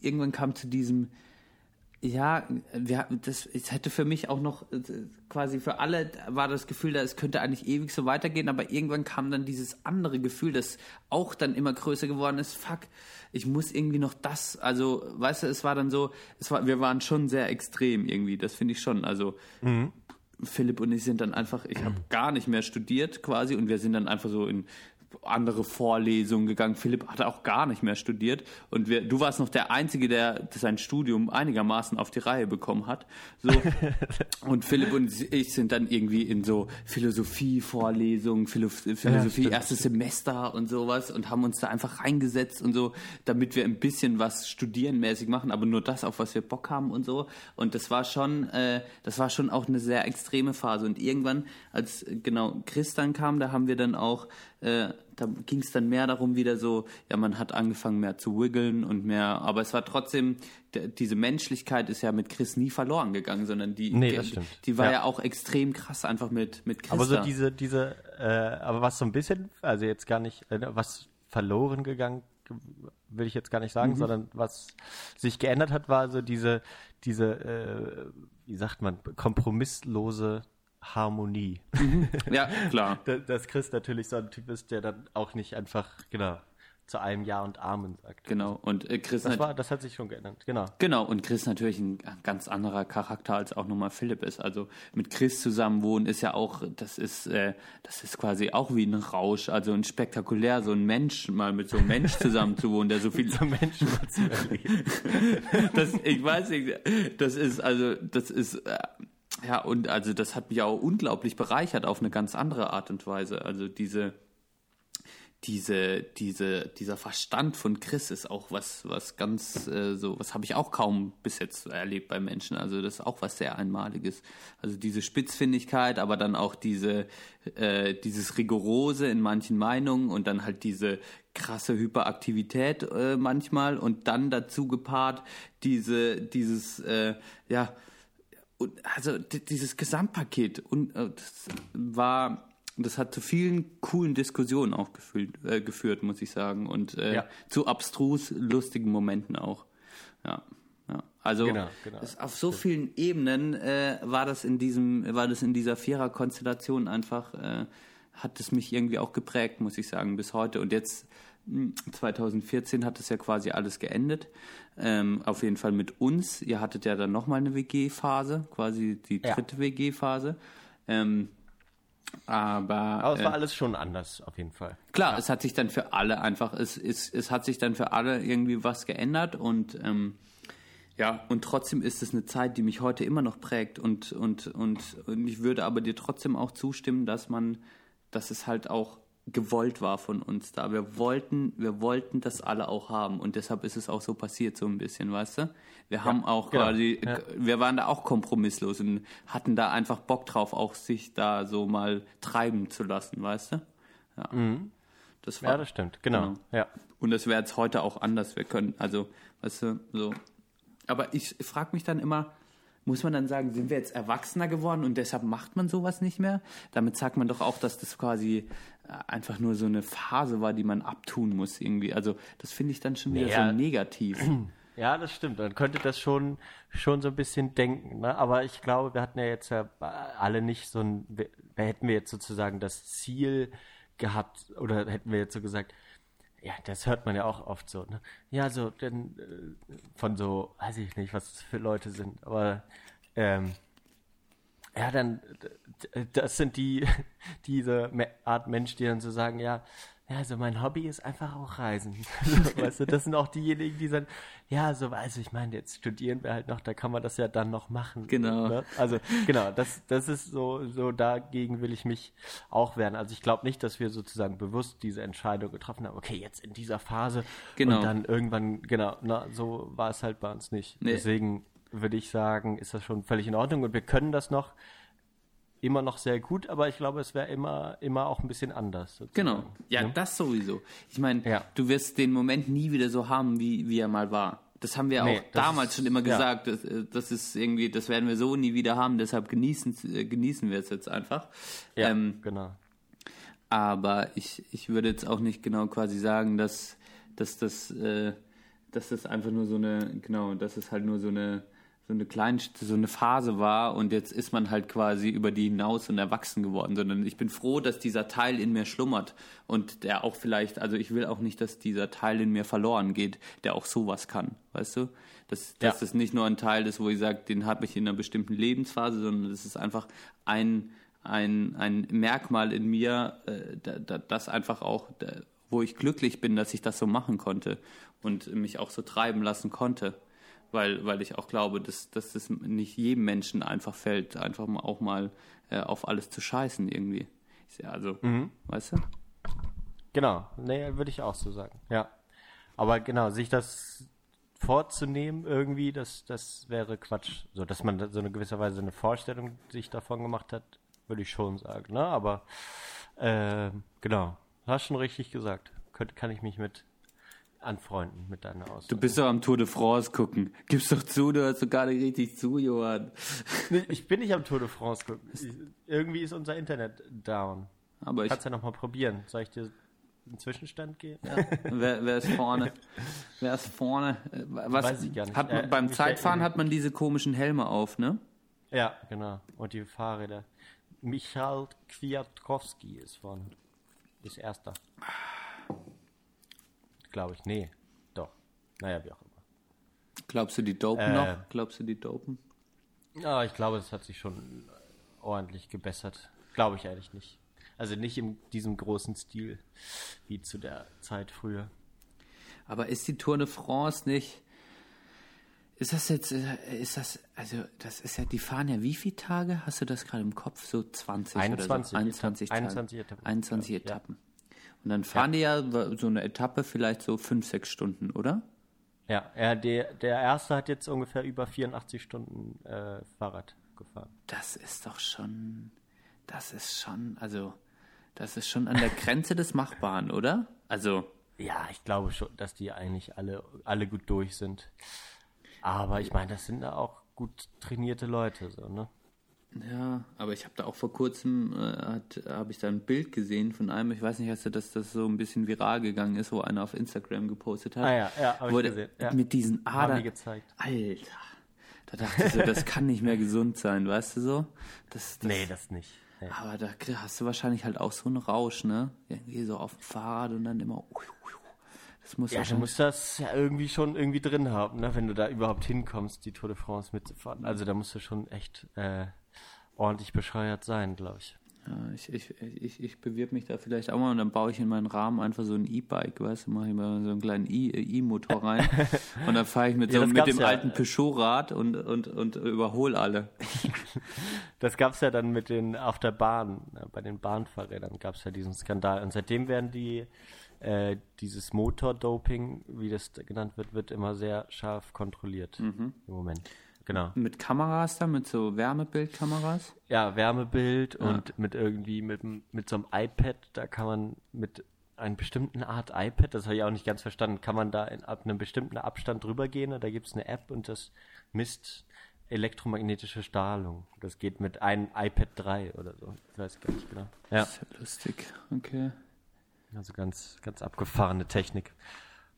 irgendwann kam zu diesem, ja, wir, das, es hätte für mich auch noch äh, quasi für alle war das Gefühl, da es könnte eigentlich ewig so weitergehen, aber irgendwann kam dann dieses andere Gefühl, das auch dann immer größer geworden ist. Fuck, ich muss irgendwie noch das, also weißt du, es war dann so, es war, wir waren schon sehr extrem irgendwie, das finde ich schon. Also Philipp und ich sind dann einfach, ich habe gar nicht mehr studiert quasi und wir sind dann einfach so in andere Vorlesungen gegangen. Philipp hat auch gar nicht mehr studiert und wir, du warst noch der Einzige, der sein Studium einigermaßen auf die Reihe bekommen hat. So. und Philipp und ich sind dann irgendwie in so Philosophie-Vorlesungen, Philo Philosophie, stimmt. erstes Semester und sowas und haben uns da einfach reingesetzt und so, damit wir ein bisschen was studierenmäßig machen, aber nur das, auf was wir Bock haben und so. Und das war schon, äh, das war schon auch eine sehr extreme Phase. Und irgendwann, als genau Chris dann kam, da haben wir dann auch, äh, da ging es dann mehr darum, wieder so, ja, man hat angefangen mehr zu wiggeln und mehr, aber es war trotzdem, diese Menschlichkeit ist ja mit Chris nie verloren gegangen, sondern die, Nee, die, die war ja. Ja. auch extrem krass einfach mit, mit Chris. Aber so da. diese, diese, äh, aber was so ein bisschen, also jetzt gar nicht, äh, was verloren gegangen, will ich jetzt gar nicht Mhm. sagen, sondern was sich geändert hat, war so diese, diese, äh, wie sagt man, kompromisslose Harmonie. ja, klar. Da- Dass Chris natürlich so ein Typ ist, der dann auch nicht einfach, genau, zu einem Ja und Amen sagt. Genau. Und äh, Chris Das, war, das hat sich schon geändert, genau. Genau, und Chris natürlich ein ganz anderer Charakter als auch nochmal Philipp ist. Also mit Chris zusammen wohnen ist ja auch, das ist, äh, das ist quasi auch wie ein Rausch, also ein spektakulär, so ein Mensch, mal mit so einem Mensch zusammen zu wohnen, der so viel So Menschen mal zu erleben. das, ich weiß nicht, das ist, also, das ist, äh, ja, und also das hat mich auch unglaublich bereichert auf eine ganz andere Art und Weise. Also diese, diese, diese, dieser Verstand von Chris ist auch was, was ganz äh, so, was habe ich auch kaum bis jetzt erlebt bei Menschen. Also das ist auch was sehr Einmaliges. Also diese Spitzfindigkeit, aber dann auch diese, äh, dieses Rigorose in manchen Meinungen und dann halt diese krasse Hyperaktivität äh, manchmal und dann dazu gepaart diese, dieses, äh, ja, und also dieses Gesamtpaket und äh, das war das hat zu vielen coolen Diskussionen auch gefühlt, äh, geführt, muss ich sagen. Und äh, Ja. zu abstrus lustigen Momenten auch. Ja. ja. Also Genau, genau. Auf so vielen Ebenen äh, war das in diesem, war das in dieser Vierer-Konstellation einfach, äh, hat es mich irgendwie auch geprägt, muss ich sagen, bis heute. Und jetzt 2014 hat es ja quasi alles geendet. Ähm, auf jeden Fall mit uns. Ihr hattet ja dann nochmal eine WG-Phase, quasi die Ja. dritte WG-Phase. Ähm, aber, Aber es war äh, alles schon anders, auf jeden Fall. Klar, es hat sich dann für alle einfach, es, es, es hat sich dann für alle irgendwie was geändert und ähm, ja, und trotzdem ist es eine Zeit, die mich heute immer noch prägt und, und, und, und ich würde aber dir trotzdem auch zustimmen, dass man, dass es halt auch gewollt war von uns da. Wir wollten, wir wollten das alle auch haben und deshalb ist es auch so passiert, so ein bisschen, weißt du? Wir haben auch genau. quasi, Ja. wir waren da auch kompromisslos und hatten da einfach Bock drauf, auch sich da so mal treiben zu lassen, weißt du? Ja. Das war, Mhm. Ja, das stimmt. Genau. Genau. Ja. und das wäre jetzt heute auch anders. Wir können, also, weißt du, so. Aber ich frage mich dann immer, muss man dann sagen, sind wir jetzt erwachsener geworden und deshalb macht man sowas nicht mehr? Damit sagt man doch auch, dass das quasi äh, einfach nur so eine Phase war, die man abtun muss irgendwie. Also das finde ich dann schon wieder Naja. so negativ. Ja, das stimmt. Man könnte das schon, schon so ein bisschen denken. Ne? Aber ich glaube, wir hatten ja jetzt ja alle nicht so ein, wir, hätten wir jetzt sozusagen das Ziel gehabt oder hätten wir jetzt so gesagt, ja, das hört man ja auch oft so, ne? Ja, so, denn äh, von so, weiß ich nicht, was das für Leute sind, aber ähm, ja, dann, das sind die, diese Art Mensch, die dann so sagen, ja, ja, also mein Hobby ist einfach auch Reisen. weißt du, das sind auch diejenigen, die sagen, ja, so, also ich meine, jetzt studieren wir halt noch, da kann man das ja dann noch machen. Genau. Ne? Also, genau, das, das ist so, so dagegen will ich mich auch wehren. Also ich glaube nicht, dass wir sozusagen bewusst diese Entscheidung getroffen haben, okay, jetzt in dieser Phase Genau. und dann irgendwann, genau, na, so war es halt bei uns nicht. Nee. Deswegen würde ich sagen, ist das schon völlig in Ordnung und wir können das noch immer noch sehr gut, aber ich glaube, es wäre immer, immer auch ein bisschen anders. Sozusagen. Genau. Ja, das sowieso. Ich meine, Ja. du wirst den Moment nie wieder so haben, wie, wie er mal war. Das haben wir Nee, auch damals ist- schon immer ja. gesagt. Das, äh, das ist irgendwie, das werden wir so nie wieder haben. Deshalb genießen, äh, genießen wir es jetzt einfach. Ja, Ähm, genau. aber ich, ich würde jetzt auch nicht genau quasi sagen, dass, dass das, äh, dass das einfach nur so eine, genau, dass es halt nur so eine, so eine kleine, so eine Phase war und jetzt ist man halt quasi über die hinaus und erwachsen geworden, sondern ich bin froh, dass dieser Teil in mir schlummert und der auch vielleicht, also ich will auch nicht, dass dieser Teil in mir verloren geht, der auch sowas kann, weißt du? Dass, dass Ja. das nicht nur ein Teil ist, wo ich sage, den habe ich in einer bestimmten Lebensphase, sondern das ist einfach ein, ein, ein Merkmal in mir, äh, da, da, das einfach auch, wo ich glücklich bin, dass ich das so machen konnte und mich auch so treiben lassen konnte. Weil, weil ich auch glaube, dass, dass das nicht jedem Menschen einfach fällt, einfach mal auch mal äh, auf alles zu scheißen irgendwie. Also, weißt du? Genau, nee, würde ich auch so sagen. Ja. Aber genau, sich das vorzunehmen irgendwie, das, das wäre Quatsch. So, dass man so eine gewisser Weise eine Vorstellung sich davon gemacht hat, würde ich schon sagen. Ne? Aber äh, genau, hast schon richtig gesagt. Könnt, kann ich mich mit anfreunden mit deiner Du Aussage. bist doch am Tour de France gucken. Gib's doch zu, du hörst doch gar nicht richtig zu, Johann. Ich bin nicht am Tour de France gucken. Ich, irgendwie ist unser Internet down. Aber ich, Kannst ja nochmal probieren. Soll ich dir einen Zwischenstand geben? wer, wer ist vorne? Wer ist vorne? Äh, Was, Weiß ich gar nicht. Hat man, Äh, beim Zeitfahren hat man diese komischen Helme auf, ne? Ja, genau. Und die Fahrräder. Michal Kwiatkowski ist vorne. Ist erster. Glaube ich. Nee. Doch. Naja, wie auch immer. Glaubst du, die dopen Äh. noch? Glaubst du, die dopen? Ja, ich glaube, es hat sich schon ordentlich gebessert. Glaube ich eigentlich nicht. Also nicht in diesem großen Stil wie zu der Zeit früher. Aber ist die Tour de France nicht. Ist das jetzt, äh, ist das, also, das ist ja, die fahren ja wie viele Tage? Hast du das gerade im Kopf? So 20 oder 21 so? 21 Etappen. Tage. 21 Etappen, 21 glaub ich, ja. Und dann fahren die ja so eine Etappe vielleicht so 5, 6 Stunden, oder? Ja, er, der, der erste hat jetzt ungefähr über 84 Stunden äh, Fahrrad gefahren. Das ist doch schon, das ist schon, also, das ist schon an der Grenze des Machbaren, oder? Also, Ja, ich glaube schon, dass die eigentlich alle, alle gut durch sind. Aber ich meine, das sind da auch gut trainierte Leute, so, ne? Ja, aber ich habe da auch vor kurzem äh, habe ich da ein Bild gesehen von einem, ich weiß nicht, hast du, dass das so ein bisschen viral gegangen ist, wo einer auf Instagram gepostet hat. Ah ja, ja, hab ich gesehen, ja. Mit diesen Adern. gezeigt. Alter. Da dachte ich so, das kann nicht mehr gesund sein, weißt du so? Das, das, Nee, das nicht. Nee. Aber da hast du wahrscheinlich halt auch so einen Rausch, ne? Irgendwie so auf dem Fahrrad und dann immer. Das muss Ja, du musst das ja irgendwie schon irgendwie drin haben, ne? wenn du da überhaupt hinkommst, die Tour de France mitzufahren. Also da musst du schon echt äh, ordentlich bescheuert sein, glaube ich. Ja, ich, ich, ich, ich bewirb mich da vielleicht auch mal und dann baue ich in meinen Rahmen einfach so ein E-Bike, weißt du, mache ich mal so einen kleinen E- E-Motor rein und dann fahre ich mit, Ja, so, das mit dem ja. alten Peugeot-Rad und, und, und überhole alle. Das gab es ja dann mit den auf der Bahn, äh, bei den Bahnfahrrädern gab es ja diesen Skandal. Und seitdem werden die äh, dieses Motordoping, wie das genannt wird, wird immer sehr scharf kontrolliert im Moment. Genau. Mit Kameras da, mit so Wärmebildkameras? Ja, Wärmebild und mit irgendwie mit, mit so einem iPad, da kann man mit einer bestimmten Art iPad, das habe ich auch nicht ganz verstanden, kann man da in, ab einem bestimmten Abstand drüber gehen da gibt es eine App und das misst elektromagnetische Strahlung. Das geht mit einem iPad 3 oder so. Ich weiß gar nicht genau. Ja, Das ist ja lustig. Okay. also ganz, ganz abgefahrene Technik.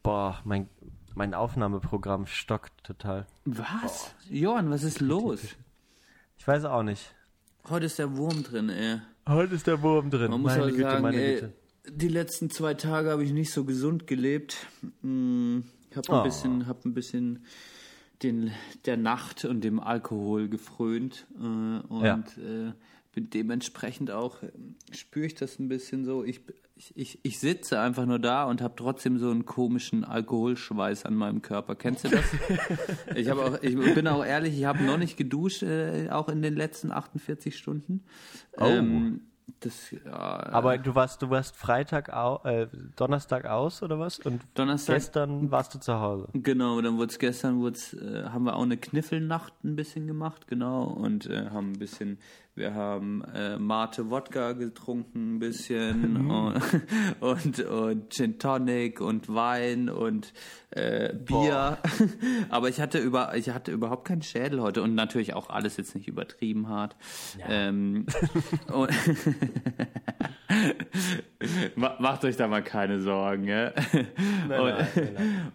Boah, mein, mein Aufnahmeprogramm stockt total. Was? Johann, was ist los? Ich weiß auch nicht. Heute ist der Wurm drin, ey. Heute ist der Wurm drin. Man muss meine auch Güte, sagen, meine ey, Güte. die letzten zwei Tage habe ich nicht so gesund gelebt. Hm, Ich habe ein Oh. bisschen, hab ein bisschen den, der Nacht und dem Alkohol gefrönt äh, und Ja. Äh, bin dementsprechend auch, äh, spüre ich das ein bisschen so. Ich, ich, ich, sitze einfach nur da und habe trotzdem so einen komischen Alkoholschweiß an meinem Körper. Kennst du das? ich, hab auch, ich bin auch ehrlich, ich habe noch nicht geduscht, äh, auch in den letzten 48 Stunden. Ähm, das, ja, Aber du warst, du warst Freitag, au, äh, Donnerstag aus oder was? Und Donnerstag- gestern warst du zu Hause. Genau, dann wurde es gestern, wurd's, äh, haben wir auch eine Kniffelnacht ein bisschen gemacht, genau, und äh, haben ein bisschen, wir haben äh, Mate Wodka getrunken, ein bisschen und, und, und Gin Tonic und Wein und äh, Bier. Aber ich hatte über, ich hatte überhaupt keinen Schädel heute und natürlich auch alles jetzt nicht übertrieben hart. Ähm, und Ma- Macht euch da mal keine Sorgen, ja?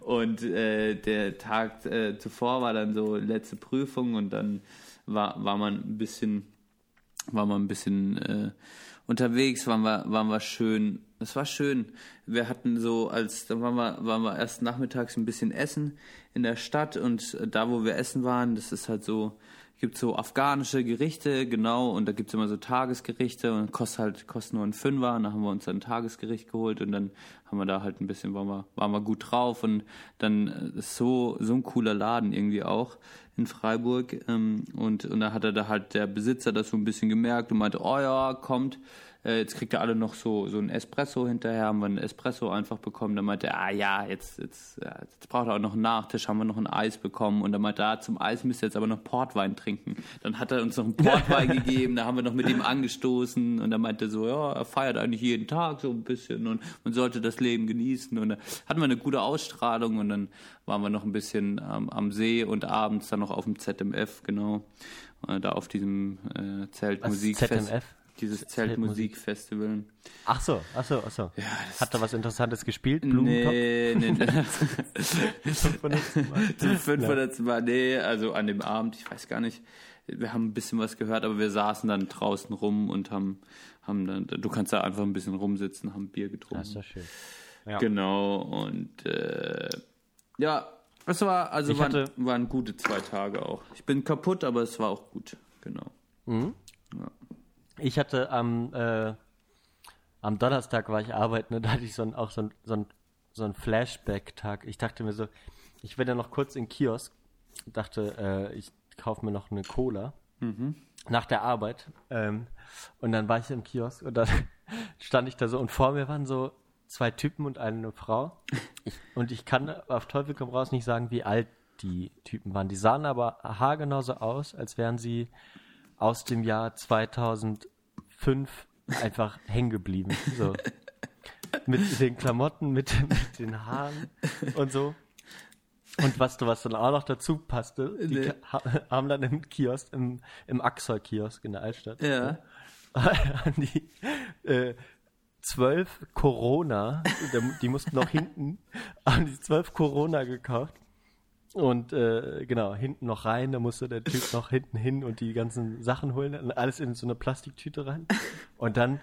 und und äh, der Tag äh, zuvor war dann so letzte Prüfung und dann war, war man ein bisschen, war man ein bisschen äh, unterwegs, waren wir, waren wir schön. Es war schön. Wir hatten so, als dann waren wir, waren wir erst nachmittags ein bisschen essen in der Stadt und äh, da, wo wir essen waren, das ist halt so, gibt so afghanische Gerichte, genau, und da gibt's immer so Tagesgerichte und kostet halt, kostet nur ein Fünfer, und dann haben wir uns dann ein Tagesgericht geholt und dann haben wir da halt ein bisschen, waren wir, waren wir gut drauf und dann äh, ist so, so ein cooler Laden irgendwie auch in Freiburg ähm, und, und da hat er da halt der Besitzer das so ein bisschen gemerkt und meinte, oh ja, kommt, äh, jetzt kriegt er alle noch so, so ein Espresso hinterher, haben wir einen Espresso einfach bekommen. Dann meinte er, ah ja, jetzt, jetzt, jetzt braucht er auch noch einen Nachtisch, haben wir noch ein Eis bekommen. Und dann meinte er, ah, zum Eis müsst ihr jetzt aber noch Portwein trinken. Dann hat er uns noch einen Portwein gegeben, da haben wir noch mit ihm angestoßen und er meinte so, ja, er feiert eigentlich jeden Tag so ein bisschen und man sollte das Leben genießen. Und da hatten wir eine gute Ausstrahlung und dann waren wir noch ein bisschen ähm, am See und abends dann noch auf dem ZMF, genau. Äh, da auf diesem äh, Zeltmusikfest. ZMF? Dieses Zeltmusik. Zeltmusikfestival. Ach so, ach so, ach so. das- Hat da was Interessantes gespielt? Blumentopf? Nee, nee, nee. Zum 500. Mal. Zum 500. Mal, nee, also an dem Abend, ich weiß gar nicht. Wir haben ein bisschen was gehört, aber wir saßen dann draußen rum und haben, haben dann, du kannst da einfach ein bisschen rumsitzen, haben Bier getrunken. Das ist doch schön. Ja. Genau, und äh, ja, es war, also Ich waren, hatte- waren gute zwei Tage auch. Ich bin kaputt, aber es war auch gut, genau. Ich hatte am, äh, am Donnerstag war ich arbeiten und da hatte ich so ein, auch so ein, so ein, so ein Flashback-Tag. Ich dachte mir so, ich werde noch kurz in Kiosk, dachte, äh, ich kaufe mir noch eine Cola nach der Arbeit. Ähm, und dann war ich im Kiosk und dann stand ich da so und vor mir waren so zwei Typen und eine Frau. Ich, und ich kann auf Teufel komm raus nicht sagen, wie alt die Typen waren. Die sahen aber haargenau so aus, als wären sie aus dem Jahr 2005 einfach hängen geblieben. So. Mit den Klamotten, mit, mit den Haaren und so. Und was, was dann auch noch dazu passte, die Nee. ha haben dann im Kiosk, im, im Axel-Kiosk in der Altstadt, Ja. haben die äh, zwölf Corona, die mussten noch hinten, haben die zwölf Corona gekauft. Und äh, genau, hinten noch rein, da musste der Typ noch hinten hin und die ganzen Sachen holen, und alles in so eine Plastiktüte rein. Und dann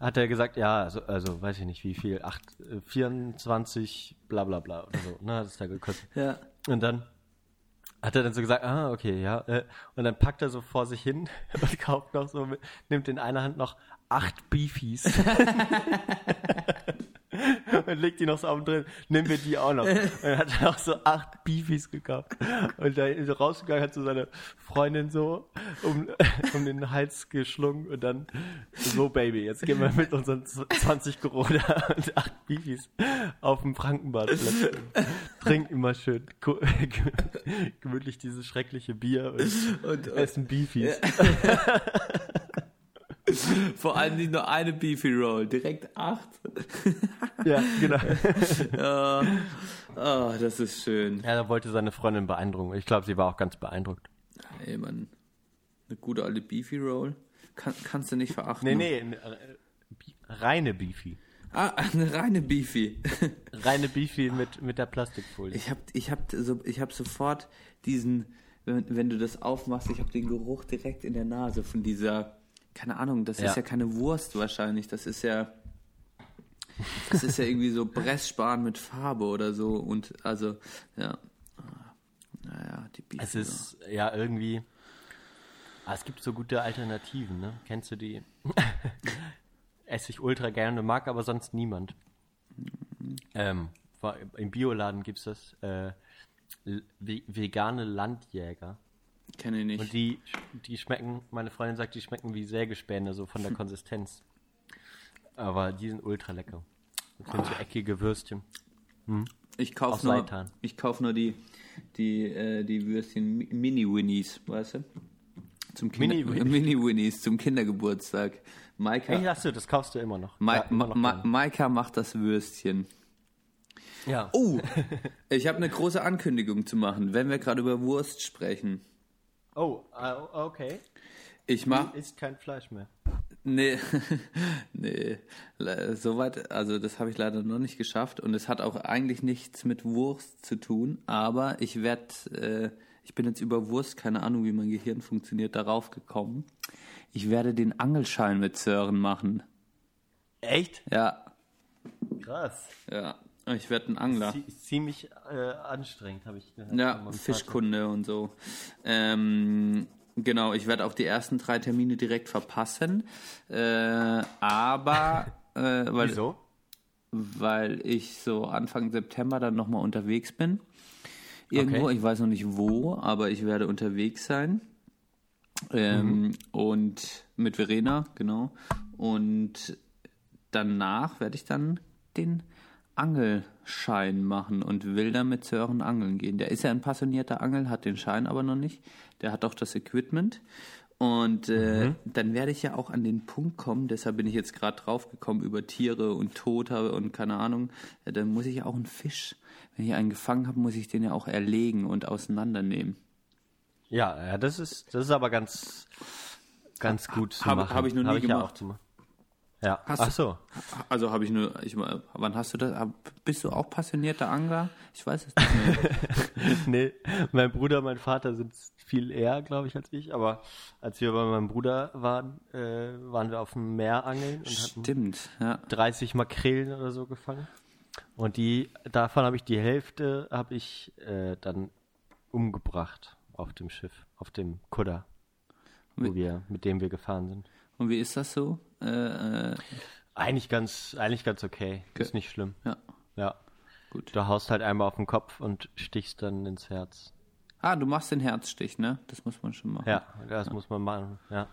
hat er gesagt, ja, also, also weiß ich nicht wie viel, acht, äh, 24 bla bla bla oder so, ne, hat es da gekostet. Ja. Und dann hat er dann so gesagt, ah, okay, ja. äh, Und dann packt er so vor sich hin und kauft noch so, nimmt in einer Hand noch acht Beefies. und legt die noch so auf den drin, nehmen wir die auch noch. Und dann hat er auch so acht Beefies gekauft. Und da ist er rausgegangen, hat so seine Freundin so um, um den Hals geschlungen und dann so, Baby, jetzt gehen wir mit unseren 20 Corona und acht Beefies auf dem Frankenbad trinken immer schön gemütlich dieses schreckliche Bier und, Und, essen Beefies. Vor allem nicht nur eine Beefy Roll, direkt acht. Ja, genau. Ja. Oh, das ist schön. Ja, er wollte seine Freundin beeindrucken. Ich glaube, sie war auch ganz beeindruckt. Ey, Mann. Eine gute alte Beefy Roll. Kann, kannst du nicht verachten. Nee, nee, n- Bi- reine Beefy. Ah, eine reine Beefy. Reine Beefy mit, mit der Plastikfolie. Ich hab, ich hab, so, ich hab sofort diesen, wenn, wenn du das aufmachst, ich hab den Geruch direkt in der Nase von dieser, keine Ahnung, das Ja. ist ja keine Wurst wahrscheinlich, das ist ja, das ist ja irgendwie so Pressspan mit Farbe oder so und also, ja. Naja, die Beefy. Es ist ja irgendwie. Ah, es gibt so gute Alternativen, ne? Kennst du die? Esse ich ultra gerne, mag aber sonst niemand. Ähm, war- Im Bioladen gibt es das. Äh, vegane Landjäger. Kenne ich nicht. Und die, die schmecken, meine Freundin sagt, die schmecken wie Sägespäne, so von der Konsistenz. Aber die sind ultra lecker. Das sind so eckige Würstchen. Ich Aus kaufe nur, Seitan. ich kauf nur die, die, äh, die Würstchen Mi- Mini-Winnies, weißt du? Zum Kinder Mini-Winnies? Zum Kindergeburtstag. Maika, Ey, hast du, das kaufst du immer noch. Ma Ja, immer noch Ma. Maika macht das Würstchen. ja. Oh, ich habe eine große Ankündigung zu machen, wenn wir gerade über Wurst sprechen. Oh, äh, okay. Ich mach, Ist kein Fleisch mehr. nee, nee, soweit, also das habe ich leider noch nicht geschafft und es hat auch eigentlich nichts mit Wurst zu tun, aber ich werde, äh, ich bin jetzt über Wurst, keine Ahnung, wie mein Gehirn funktioniert, darauf gekommen. Ich werde den Angelschein mit Sören machen. Echt? Ja, Krass. ja, ich werde ein Angler. Zie- Ziemlich äh, anstrengend, habe ich gehört. Ja. Fischkunde und so. Ähm, genau, ich werde auch die ersten drei Termine direkt verpassen. Äh, aber äh, weil, Wieso? weil ich so Anfang September dann nochmal unterwegs bin. Irgendwo, Okay. ich weiß noch nicht wo, aber ich werde unterwegs sein. Ähm, Mhm. Und mit Verena, genau. Und danach werde ich dann den Angelschein machen und will dann mit Sören angeln gehen. Der ist ja ein passionierter Angel, hat den Schein aber noch nicht. Der hat auch das Equipment. Und äh, dann werde ich ja auch an den Punkt kommen, deshalb bin ich jetzt gerade drauf gekommen über Tiere und Tote und keine Ahnung. Ja, dann muss ich ja auch einen Fisch, wenn ich einen gefangen habe, muss ich den ja auch erlegen und auseinandernehmen. Ja, ja, das ist, das ist aber ganz, ganz gut zu hab- machen. hab ich noch nie Hab ich Ja, gemacht. auch zu machen. Ja. Hast ach du- so. Also habe ich nur, ich, wann hast du das? Bist du auch passionierter Angler? Ich weiß es nicht. mehr. nee, mein Bruder, mein Vater sind viel eher, glaube ich, als ich. Aber als wir bei meinem Bruder waren, äh, waren wir auf dem Meer angeln und hatten Stimmt, ja. 30 Makrelen oder so gefangen. Und die, davon habe ich die Hälfte habe ich äh, dann umgebracht auf dem Schiff, auf dem Kudder, wo wir, mit dem wir gefahren sind. Und wie ist das so? Äh, äh, Eigentlich ganz, eigentlich ganz okay. Okay. Ist nicht schlimm. ja, Ja. gut. Du haust halt einmal auf den Kopf und stichst dann ins Herz. Ah, du machst den Herzstich, ne? Das muss man schon machen. Ja, das muss man machen. Ja.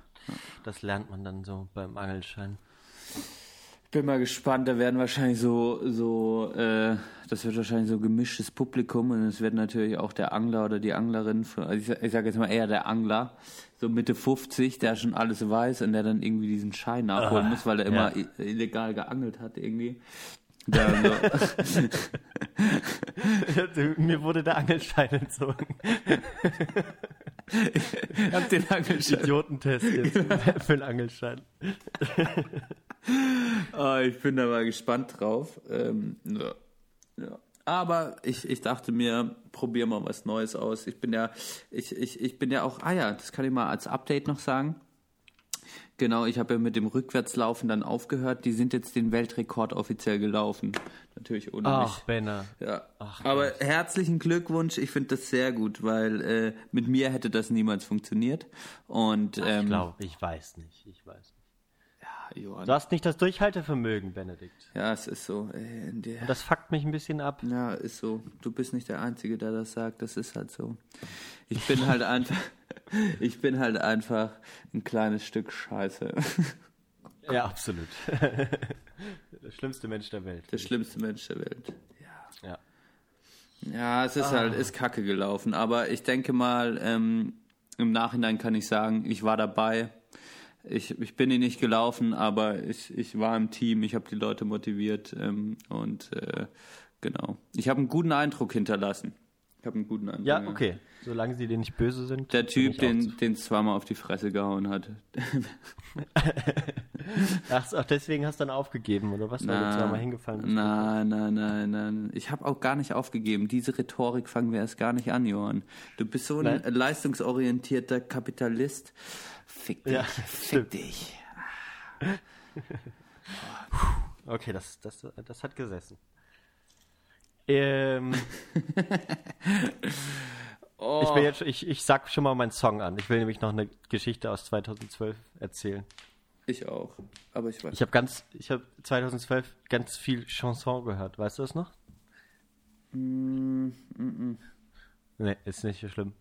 Das lernt man dann so beim Angelschein. Bin mal gespannt, da werden wahrscheinlich so, so, äh, das wird wahrscheinlich so gemischtes Publikum und es wird natürlich auch der Angler oder die Anglerin, von, also ich, ich sage jetzt mal eher der Angler, so Mitte 50, der schon alles weiß und der dann irgendwie diesen Schein nachholen Ah, muss, weil er immer ja. illegal geangelt hat irgendwie. So, Mir wurde der Angelschein entzogen. ich hab den Angelschein. Idiotentest jetzt für den Angelschein. Ah, ich bin da mal gespannt drauf. Ähm, ja. Ja. Aber ich, ich dachte mir, probier mal was Neues aus. Ich bin ja, ich, ich, ich bin ja auch, ah ja, das kann ich mal als Update noch sagen. Genau, ich habe ja mit dem Rückwärtslaufen dann aufgehört. Die sind jetzt den Weltrekord offiziell gelaufen. Natürlich ohne Ach, mich. Benner. Ja. Ach, Aber herzlichen Glückwunsch. Ich finde das sehr gut, weil äh, mit mir hätte das niemals funktioniert. Und Ich ähm, glaube, ich weiß nicht. Ich weiß nicht. Ja, Johann, Du hast nicht das Durchhaltevermögen, Benedikt. ja, es ist so. Äh, in der, Das fuckt mich ein bisschen ab. ja, ist so. Du bist nicht der Einzige, der das sagt. Das ist halt so. Ich bin halt einfach. Ich bin halt einfach ein kleines Stück Scheiße. Ja, absolut. der schlimmste Mensch der Welt. Der schlimmste Mensch der Welt. Ja. Ja, es ist halt, ist kacke gelaufen. Aber ich denke mal, ähm, im Nachhinein kann ich sagen, ich war dabei. Ich, ich bin ihn nicht gelaufen, aber ich, ich war im Team, ich habe die Leute motiviert ähm, und äh, genau. Ich habe einen guten Eindruck hinterlassen. Ich habe einen guten Eindruck. Ja, okay. Solange sie dir nicht böse sind. Der Typ, auch den den zweimal auf die Fresse gehauen hat. Ach, ach, deswegen hast du dann aufgegeben, oder was? Weil du zweimal hingefallen bist. Nein, nein, nein, nein. Ich habe auch gar nicht aufgegeben. Diese Rhetorik fangen wir erst gar nicht an, Johann. Du bist so ein Nein. leistungsorientierter Kapitalist. Fick dich, Ja, fick dich. Okay, das, das, das hat gesessen. Ähm, Oh. ich, will jetzt, ich, ich sag schon mal meinen Song an. Ich will nämlich noch eine Geschichte aus 2012 erzählen. Ich auch. Aber ich weiß. Ich habe ganz, ich habe 2012 ganz viel Chanson gehört. Weißt du das noch? Mm, Nee, ist nicht so schlimm.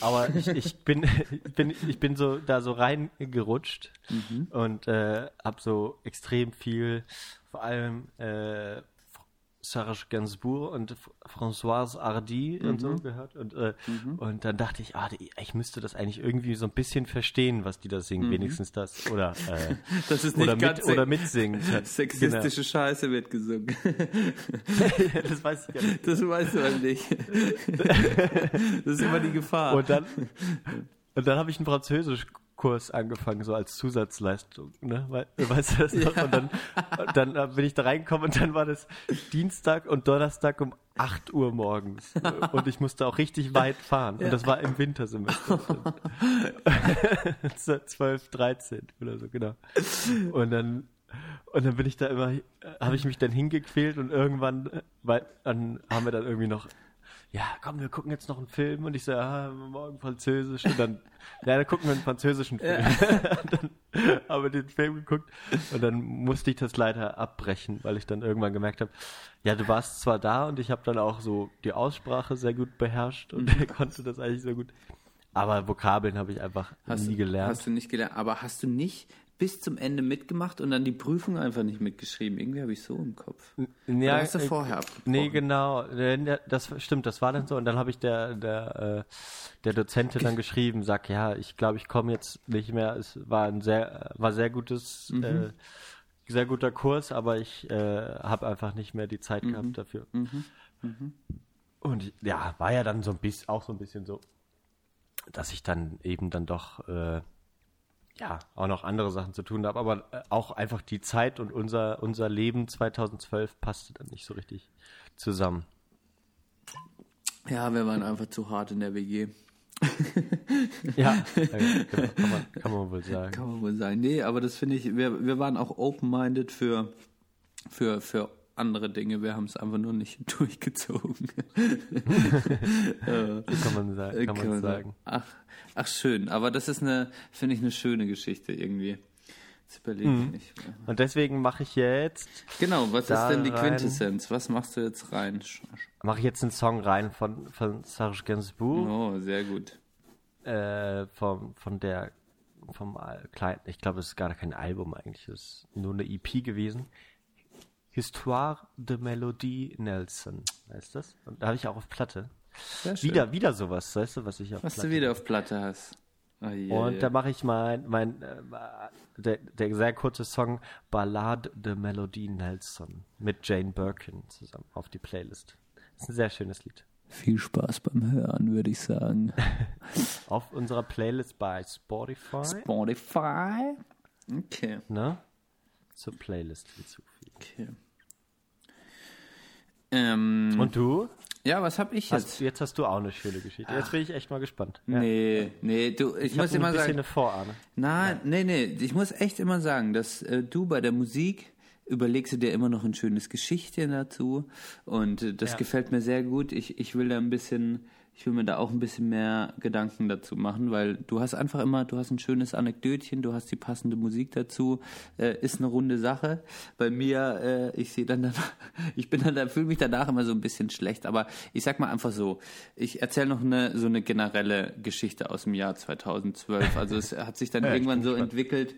Aber ich, ich bin, ich bin, ich bin so da so reingerutscht Mhm. und äh, habe so extrem viel, vor allem äh, Serge Gainsbourg und Françoise Hardy und Mhm. so gehört. Und, äh, und dann dachte ich, ah, ich müsste das eigentlich irgendwie so ein bisschen verstehen, was die da singen, wenigstens das. Oder, äh, Mhm. Das ist nicht oder, ganz mit, oder mitsingen. Sexistische Scheiße wird gesungen. Genau. das weiß ich ja nicht. Das weißt du halt nicht. Das ist immer die Gefahr. Und dann, und dann habe ich einen Französischkurs angefangen, so als Zusatzleistung. Ne? We weißt du das noch? Und dann, dann äh, bin ich da reingekommen und dann war das Dienstag und Donnerstag um 8 Uhr morgens. Und ich musste auch richtig weit fahren. Und das war im Wintersemester. So 12, 13 oder so, genau. Und dann, und dann bin ich da immer, habe ich mich dann hingequält und irgendwann, äh, weil, dann haben wir dann irgendwie noch, ja, komm, wir gucken jetzt noch einen Film und ich so, ah, morgen Französisch und dann, ja, dann gucken wir einen französischen Film. und dann haben wir den Film geguckt und dann musste ich das leider abbrechen, weil ich dann irgendwann gemerkt habe, ja, du warst zwar da und ich habe dann auch so die Aussprache sehr gut beherrscht und konnte das eigentlich so gut, aber Vokabeln habe ich einfach hast nie du, gelernt. Hast du nicht gelernt. Aber hast du nicht bis zum Ende mitgemacht und dann die Prüfung einfach nicht mitgeschrieben? Irgendwie habe ich so im Kopf. Ja, hast du äh, vorher abgebrochen? Nee, genau. Äh, Das stimmt, das war dann so. Und dann habe ich der, der, äh, der Dozentin dann geschrieben, sag, ja, ich glaube, ich komme jetzt nicht mehr. Es war ein sehr, war sehr gutes, Mhm. äh, sehr guter Kurs, aber ich äh, habe einfach nicht mehr die Zeit Mhm. gehabt dafür. Und ich- ja, war ja dann so ein bisschen, auch so ein bisschen so, dass ich dann eben dann doch äh, ja auch noch andere Sachen zu tun habe, aber äh, auch einfach die Zeit und unser unser Leben 2012 passte dann nicht so richtig zusammen. Ja, wir waren einfach zu hart in der WG. Ja, äh, kann, man, kann man wohl sagen. Kann man wohl sagen. Nee, aber das finde ich, wir, wir waren auch open-minded für, für, für andere Dinge. Wir haben es einfach nur nicht durchgezogen. Kann man sagen. Kann man sagen. Ach, ach, schön. Aber das ist eine, finde ich, eine schöne Geschichte irgendwie. Jetzt überlege Mhm. ich nicht. Und deswegen mache ich jetzt Genau, was ist denn die rein. Quintessenz? Was machst du jetzt rein? Mache ich jetzt einen Song rein von von Serge Gainsbourg. Oh, sehr gut. äh, vom, von der, vom kleinen, ich glaube, es ist gar kein Album eigentlich, es ist nur eine EP gewesen. Histoire de Melodie Nelson, heißt das? Und da habe ich auch auf Platte. Wieder, wieder sowas, weißt du, was ich auf Was Platte du wieder auf Platte hast. Oh, je, Und je. da mache ich mein, mein äh, der, der sehr kurze Song Ballade de Melodie Nelson mit Jane Birkin zusammen auf die Playlist. Das ist ein sehr schönes Lied. Viel Spaß beim Hören, würde ich sagen. Auf unserer Playlist bei Spotify, Spotify. Okay. ne? Zur Playlist hinzufügen. Okay. Ähm, Und du? Ja, was hab ich jetzt? Hast, jetzt hast du auch eine schöne Geschichte. Jetzt bin ich echt mal gespannt. Ja. Nee, nee, du, ich, Ich muss habe immer ein bisschen sagen. eine Vorahne. Nein, nee, nee, ich muss echt immer sagen, dass äh, du bei der Musik überlegst du dir immer noch ein schönes Geschichtchen dazu und äh, das Ja. gefällt mir sehr gut. Ich, ich will da ein bisschen, ich will mir da auch ein bisschen mehr Gedanken dazu machen, weil du hast einfach immer, du hast ein schönes Anekdötchen, du hast die passende Musik dazu, äh, ist eine runde Sache. Bei mir, äh, ich sehe dann, dann ich bin dann, da fühle mich danach immer so ein bisschen schlecht, aber ich sag mal einfach so, ich erzähle noch eine so eine generelle Geschichte aus dem Jahr 2012. Also es hat sich dann Ja, irgendwann so entwickelt.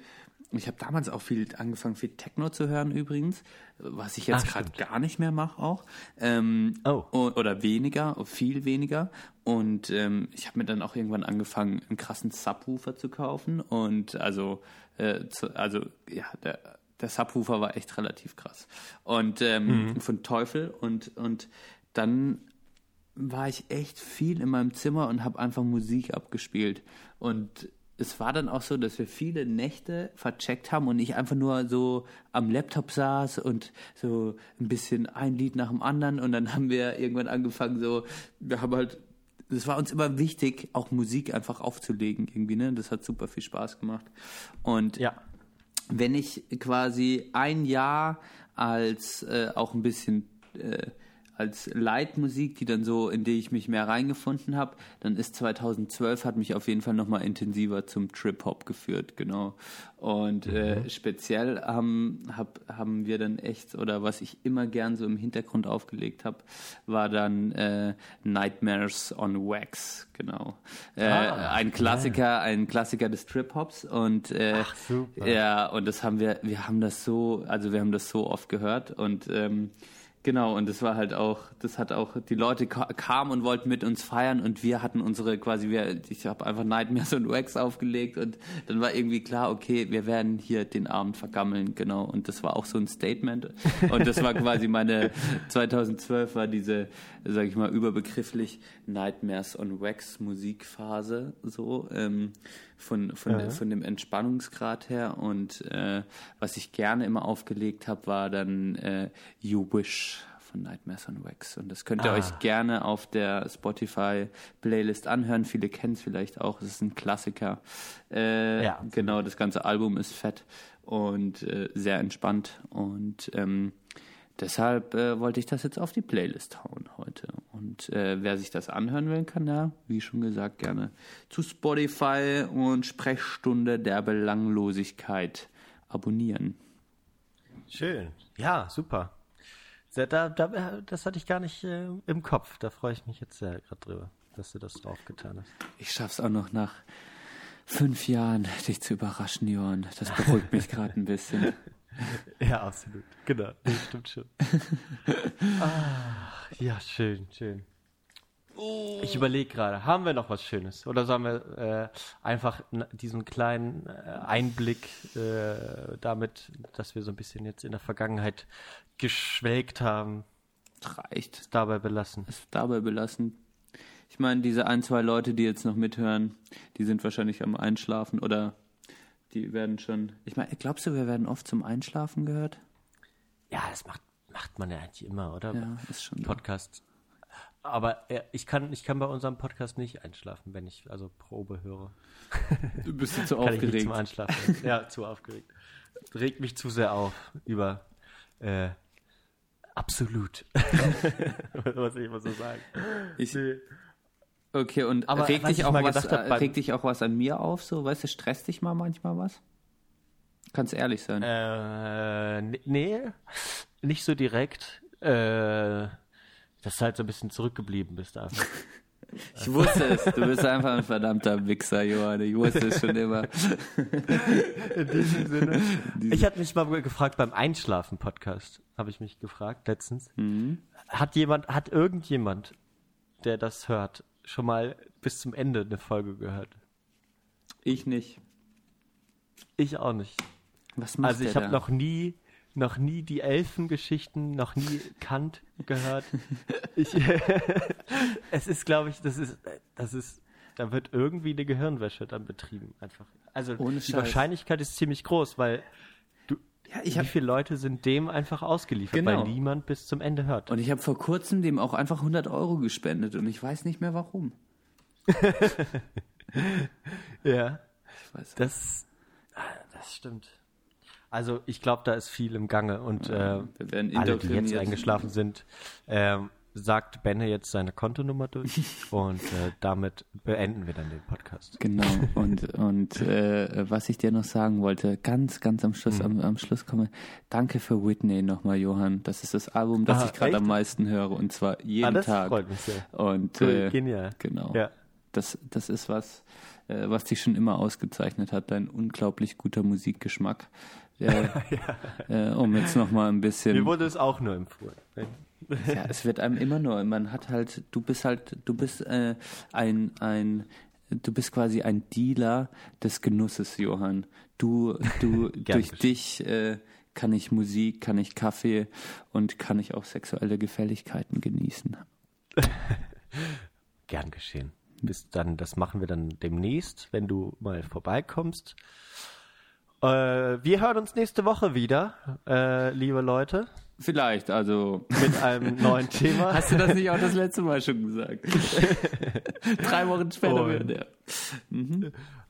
Ich habe damals auch viel angefangen, viel Techno zu hören übrigens, was ich jetzt gerade gar nicht mehr mache auch. Ähm, Oh. Oder weniger, viel weniger. Und ähm, ich habe mir dann auch irgendwann angefangen, einen krassen Subwoofer zu kaufen. Und also, äh, zu, also ja, der, der Subwoofer war echt relativ krass. Und ähm, von Teufel. Und, und dann war ich echt viel in meinem Zimmer und habe einfach Musik abgespielt. Und es war dann auch so, dass wir viele Nächte vercheckt haben und ich einfach nur so am Laptop saß und so ein bisschen ein Lied nach dem anderen und dann haben wir irgendwann angefangen so, wir haben halt, es war uns immer wichtig, auch Musik einfach aufzulegen irgendwie, ne? Das hat super viel Spaß gemacht. Und Ja. wenn ich quasi ein Jahr als äh, auch ein bisschen äh, als Leitmusik, die dann so, in die ich mich mehr reingefunden habe, dann ist 2012 hat mich auf jeden Fall nochmal intensiver zum Trip Hop geführt, genau. Und äh, speziell haben, hab, haben wir dann echt, oder was ich immer gern so im Hintergrund aufgelegt habe, war dann äh, Nightmares on Wax, genau. Äh, Ah, ein Klassiker, ein Klassiker des Trip Hops und äh, Ach, super. ja, und das haben wir, wir haben das so, also wir haben das so oft gehört und ähm, genau, und das war halt auch, das hat auch, die Leute ka kamen und wollten mit uns feiern und wir hatten unsere quasi, wir, ich habe einfach Nightmares und Wax aufgelegt und dann war irgendwie klar, okay, wir werden hier den Abend vergammeln, genau, und das war auch so ein Statement. Und das war quasi meine, 2012 war diese, sag ich mal, überbegrifflich Nightmares on Wax Musikphase, so, ähm, von, von, Ja. von dem Entspannungsgrad her. Und äh, was ich gerne immer aufgelegt habe, war dann äh, You Wish von Nightmares on Wax. Und das könnt ihr Ah. euch gerne auf der Spotify-Playlist anhören. Viele kennen es vielleicht auch. Es ist ein Klassiker. Äh, Ja, genau, das ganze Album ist fett und äh, sehr entspannt. Und ähm, Deshalb äh, wollte ich das jetzt auf die Playlist hauen heute. Und äh, wer sich das anhören will, kann da, wie schon gesagt, gerne zu Spotify und Sprechstunde der Belanglosigkeit abonnieren. Schön. Ja, super. Da, da, das hatte ich gar nicht äh, im Kopf. Da freue ich mich jetzt sehr gerade drüber, dass du das drauf getan hast. Ich schaff's auch noch nach fünf Jahren, dich zu überraschen, Johann. Das beruhigt mich gerade ein bisschen. Ja, absolut. Genau, das stimmt schon. ah, ja, schön, schön. Ich überlege gerade, haben wir noch was Schönes? Oder sollen wir äh, einfach diesen kleinen äh, Einblick äh, damit, dass wir so ein bisschen jetzt in der Vergangenheit geschwelgt haben, Reicht. dabei belassen? Es dabei belassen. Ich meine, diese ein, zwei Leute, die jetzt noch mithören, die sind wahrscheinlich am Einschlafen oder die werden schon. Ich meine, glaubst du, wir werden oft zum Einschlafen gehört? Ja, das macht, macht man ja eigentlich immer, oder? Ja, ist schon so. Podcast. Aber äh, ich, kann, ich kann bei unserem Podcast nicht einschlafen, wenn ich also Probe höre. Du bist zu Kann ich nicht aufgeregt. zum Einschlafen. ja, zu aufgeregt. Regt mich zu sehr auf über äh, absolut. Was ich immer so sagen. Ich, Nee. Okay, und Aber regt dich, ich auch mal was, hab äh, regt dich auch was an mir auf? So, weißt du, stresst dich mal manchmal was? Kannst ehrlich sein. Äh, nee, nicht so direkt. Äh, dass du halt so ein bisschen zurückgeblieben bist einfach. Ich wusste es. Du bist einfach ein verdammter Wichser, Johann. Ich wusste es schon immer. In diesem Sinne. Ich hatte mich mal gefragt beim Einschlafen-Podcast, habe ich mich gefragt letztens. Hat jemand, hat irgendjemand, der das hört, schon mal bis zum Ende eine Folge gehört? Ich nicht. Ich auch nicht. Was macht Also ich habe noch nie, noch nie die Elfengeschichten, noch nie Kant gehört. Ich, es ist, glaube ich, das ist, das ist, da wird irgendwie eine Gehirnwäsche dann betrieben, einfach. Also Ohne die Scheiß. Wahrscheinlichkeit ist ziemlich groß, weil Ja, ich Wie viele Leute sind dem einfach ausgeliefert, Genau. weil niemand bis zum Ende hört? und ich habe vor kurzem dem auch einfach 100 Euro gespendet und ich weiß nicht mehr warum. ja, Ich weiß das, ah, das stimmt. Also ich glaube, da ist viel im Gange und äh, alle, die jetzt eingeschlafen sind, ähm, sagt Benne jetzt seine Kontonummer durch und äh, damit beenden wir dann den Podcast. Genau, und, und äh, was ich dir noch sagen wollte, ganz, ganz am Schluss, am, am Schluss komme, danke für Whitney nochmal, Johann. Das ist das Album, das Ah, ich gerade am meisten höre und zwar jeden Ah, das Tag. freut mich sehr. Und Cool, äh, genial. genau. Ja. Das, das ist was, äh, was dich schon immer ausgezeichnet hat, dein unglaublich guter Musikgeschmack. Äh, äh, um jetzt nochmal ein bisschen. Mir wurde es auch nur empfohlen. Ja, es wird einem immer nur, man hat halt, du bist halt, du bist äh, ein, ein, du bist quasi ein Dealer des Genusses, Johann. Du, du, durch dich äh, kann ich Musik, kann ich Kaffee und kann ich auch sexuelle Gefälligkeiten genießen. Gern geschehen. Bis dann, das machen wir dann demnächst, wenn du mal vorbeikommst. Äh, wir hören uns nächste Woche wieder, äh, liebe Leute, Vielleicht, also. mit einem neuen Thema. Hast du das nicht auch das letzte Mal schon gesagt? Drei Wochen später Und- wird der.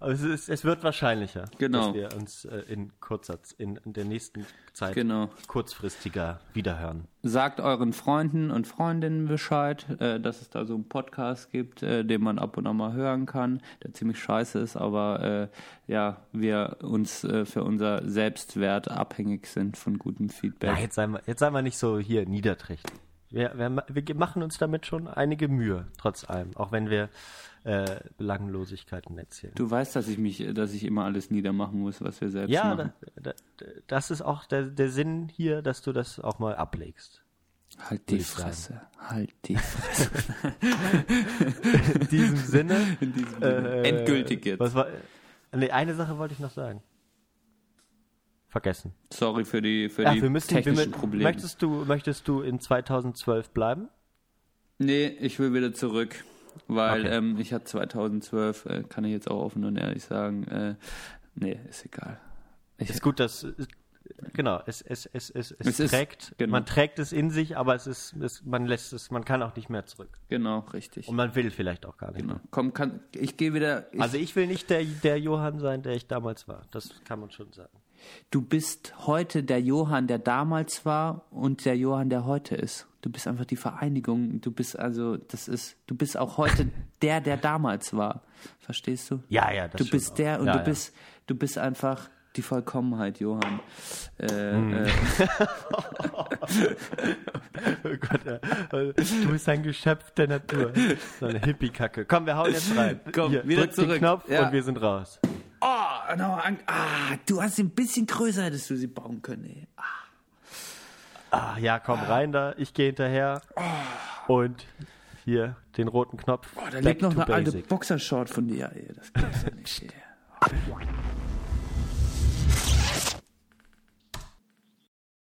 Aber es, ist, es wird wahrscheinlicher, Genau. dass wir uns äh, in kurzer, in, in der nächsten Zeit Genau. kurzfristiger wiederhören. Sagt euren Freunden und Freundinnen Bescheid, äh, dass es da so einen Podcast gibt, äh, den man ab und an mal hören kann, der ziemlich scheiße ist, aber äh, ja, wir uns äh, für unser Selbstwert abhängig sind von gutem Feedback. Ja, jetzt sei mal, jetzt sei mal nicht so hier niederträchtig. Wir, wir, wir machen uns damit schon einige Mühe, trotz allem, auch wenn wir äh, Belanglosigkeiten erzählen. Du weißt, dass ich mich, dass ich immer alles niedermachen muss, was wir selbst Ja, machen. da, da, das ist auch der, der Sinn hier, dass du das auch mal ablegst. halt die ich sagen. Fresse, halt die Fresse. In diesem Sinne. In diesem äh, Sinne. Endgültig jetzt. Was war, nee, eine Sache wollte ich noch sagen. Vergessen. Sorry für die, für Ach, die wir müssen, wir, technischen mü- Probleme. möchtest, du, möchtest du in 2012 bleiben? Nee, ich will wieder zurück, weil Okay. ähm, ich hatte 2012, äh, kann ich jetzt auch offen und ehrlich sagen, äh, nee, ist egal. Ich, Ist gut, dass genau, es, es, es, es, es, Es ist- trägt, genau. man trägt es in sich, aber es ist, es, man lässt es, man kann auch nicht mehr zurück. Genau, richtig. Und man will vielleicht auch gar nicht. Genau. mehr. Komm, kann, ich gehe wieder. Ich, Also ich will nicht der, der Johann sein, der ich damals war. Das kann man schon sagen. Du bist heute der Johann, der damals war und der Johann, der heute ist. Du bist einfach die Vereinigung. Du bist also, das ist, du bist auch heute der, der damals war. Verstehst du? Ja, ja, das Du bist auch. der und Ja, du ja. bist, du bist einfach die Vollkommenheit, Johann. Äh, Hm. äh, Oh Gott, du bist ein Geschöpf der Natur. So eine Hippie-Kacke. Komm, wir hauen jetzt rein. Komm, Hier, wieder drück den zurück. Knopf Ja. und wir sind raus. Oh, no, an- ah, du hast sie ein bisschen größer, hättest du sie bauen können, ey. Ah, Ah, ja, komm rein da. Ich gehe hinterher. Und hier den roten Knopf. Oh, da Back liegt noch eine alte basic. Boxershort von dir, ey. Das gibt's ja nicht, ey.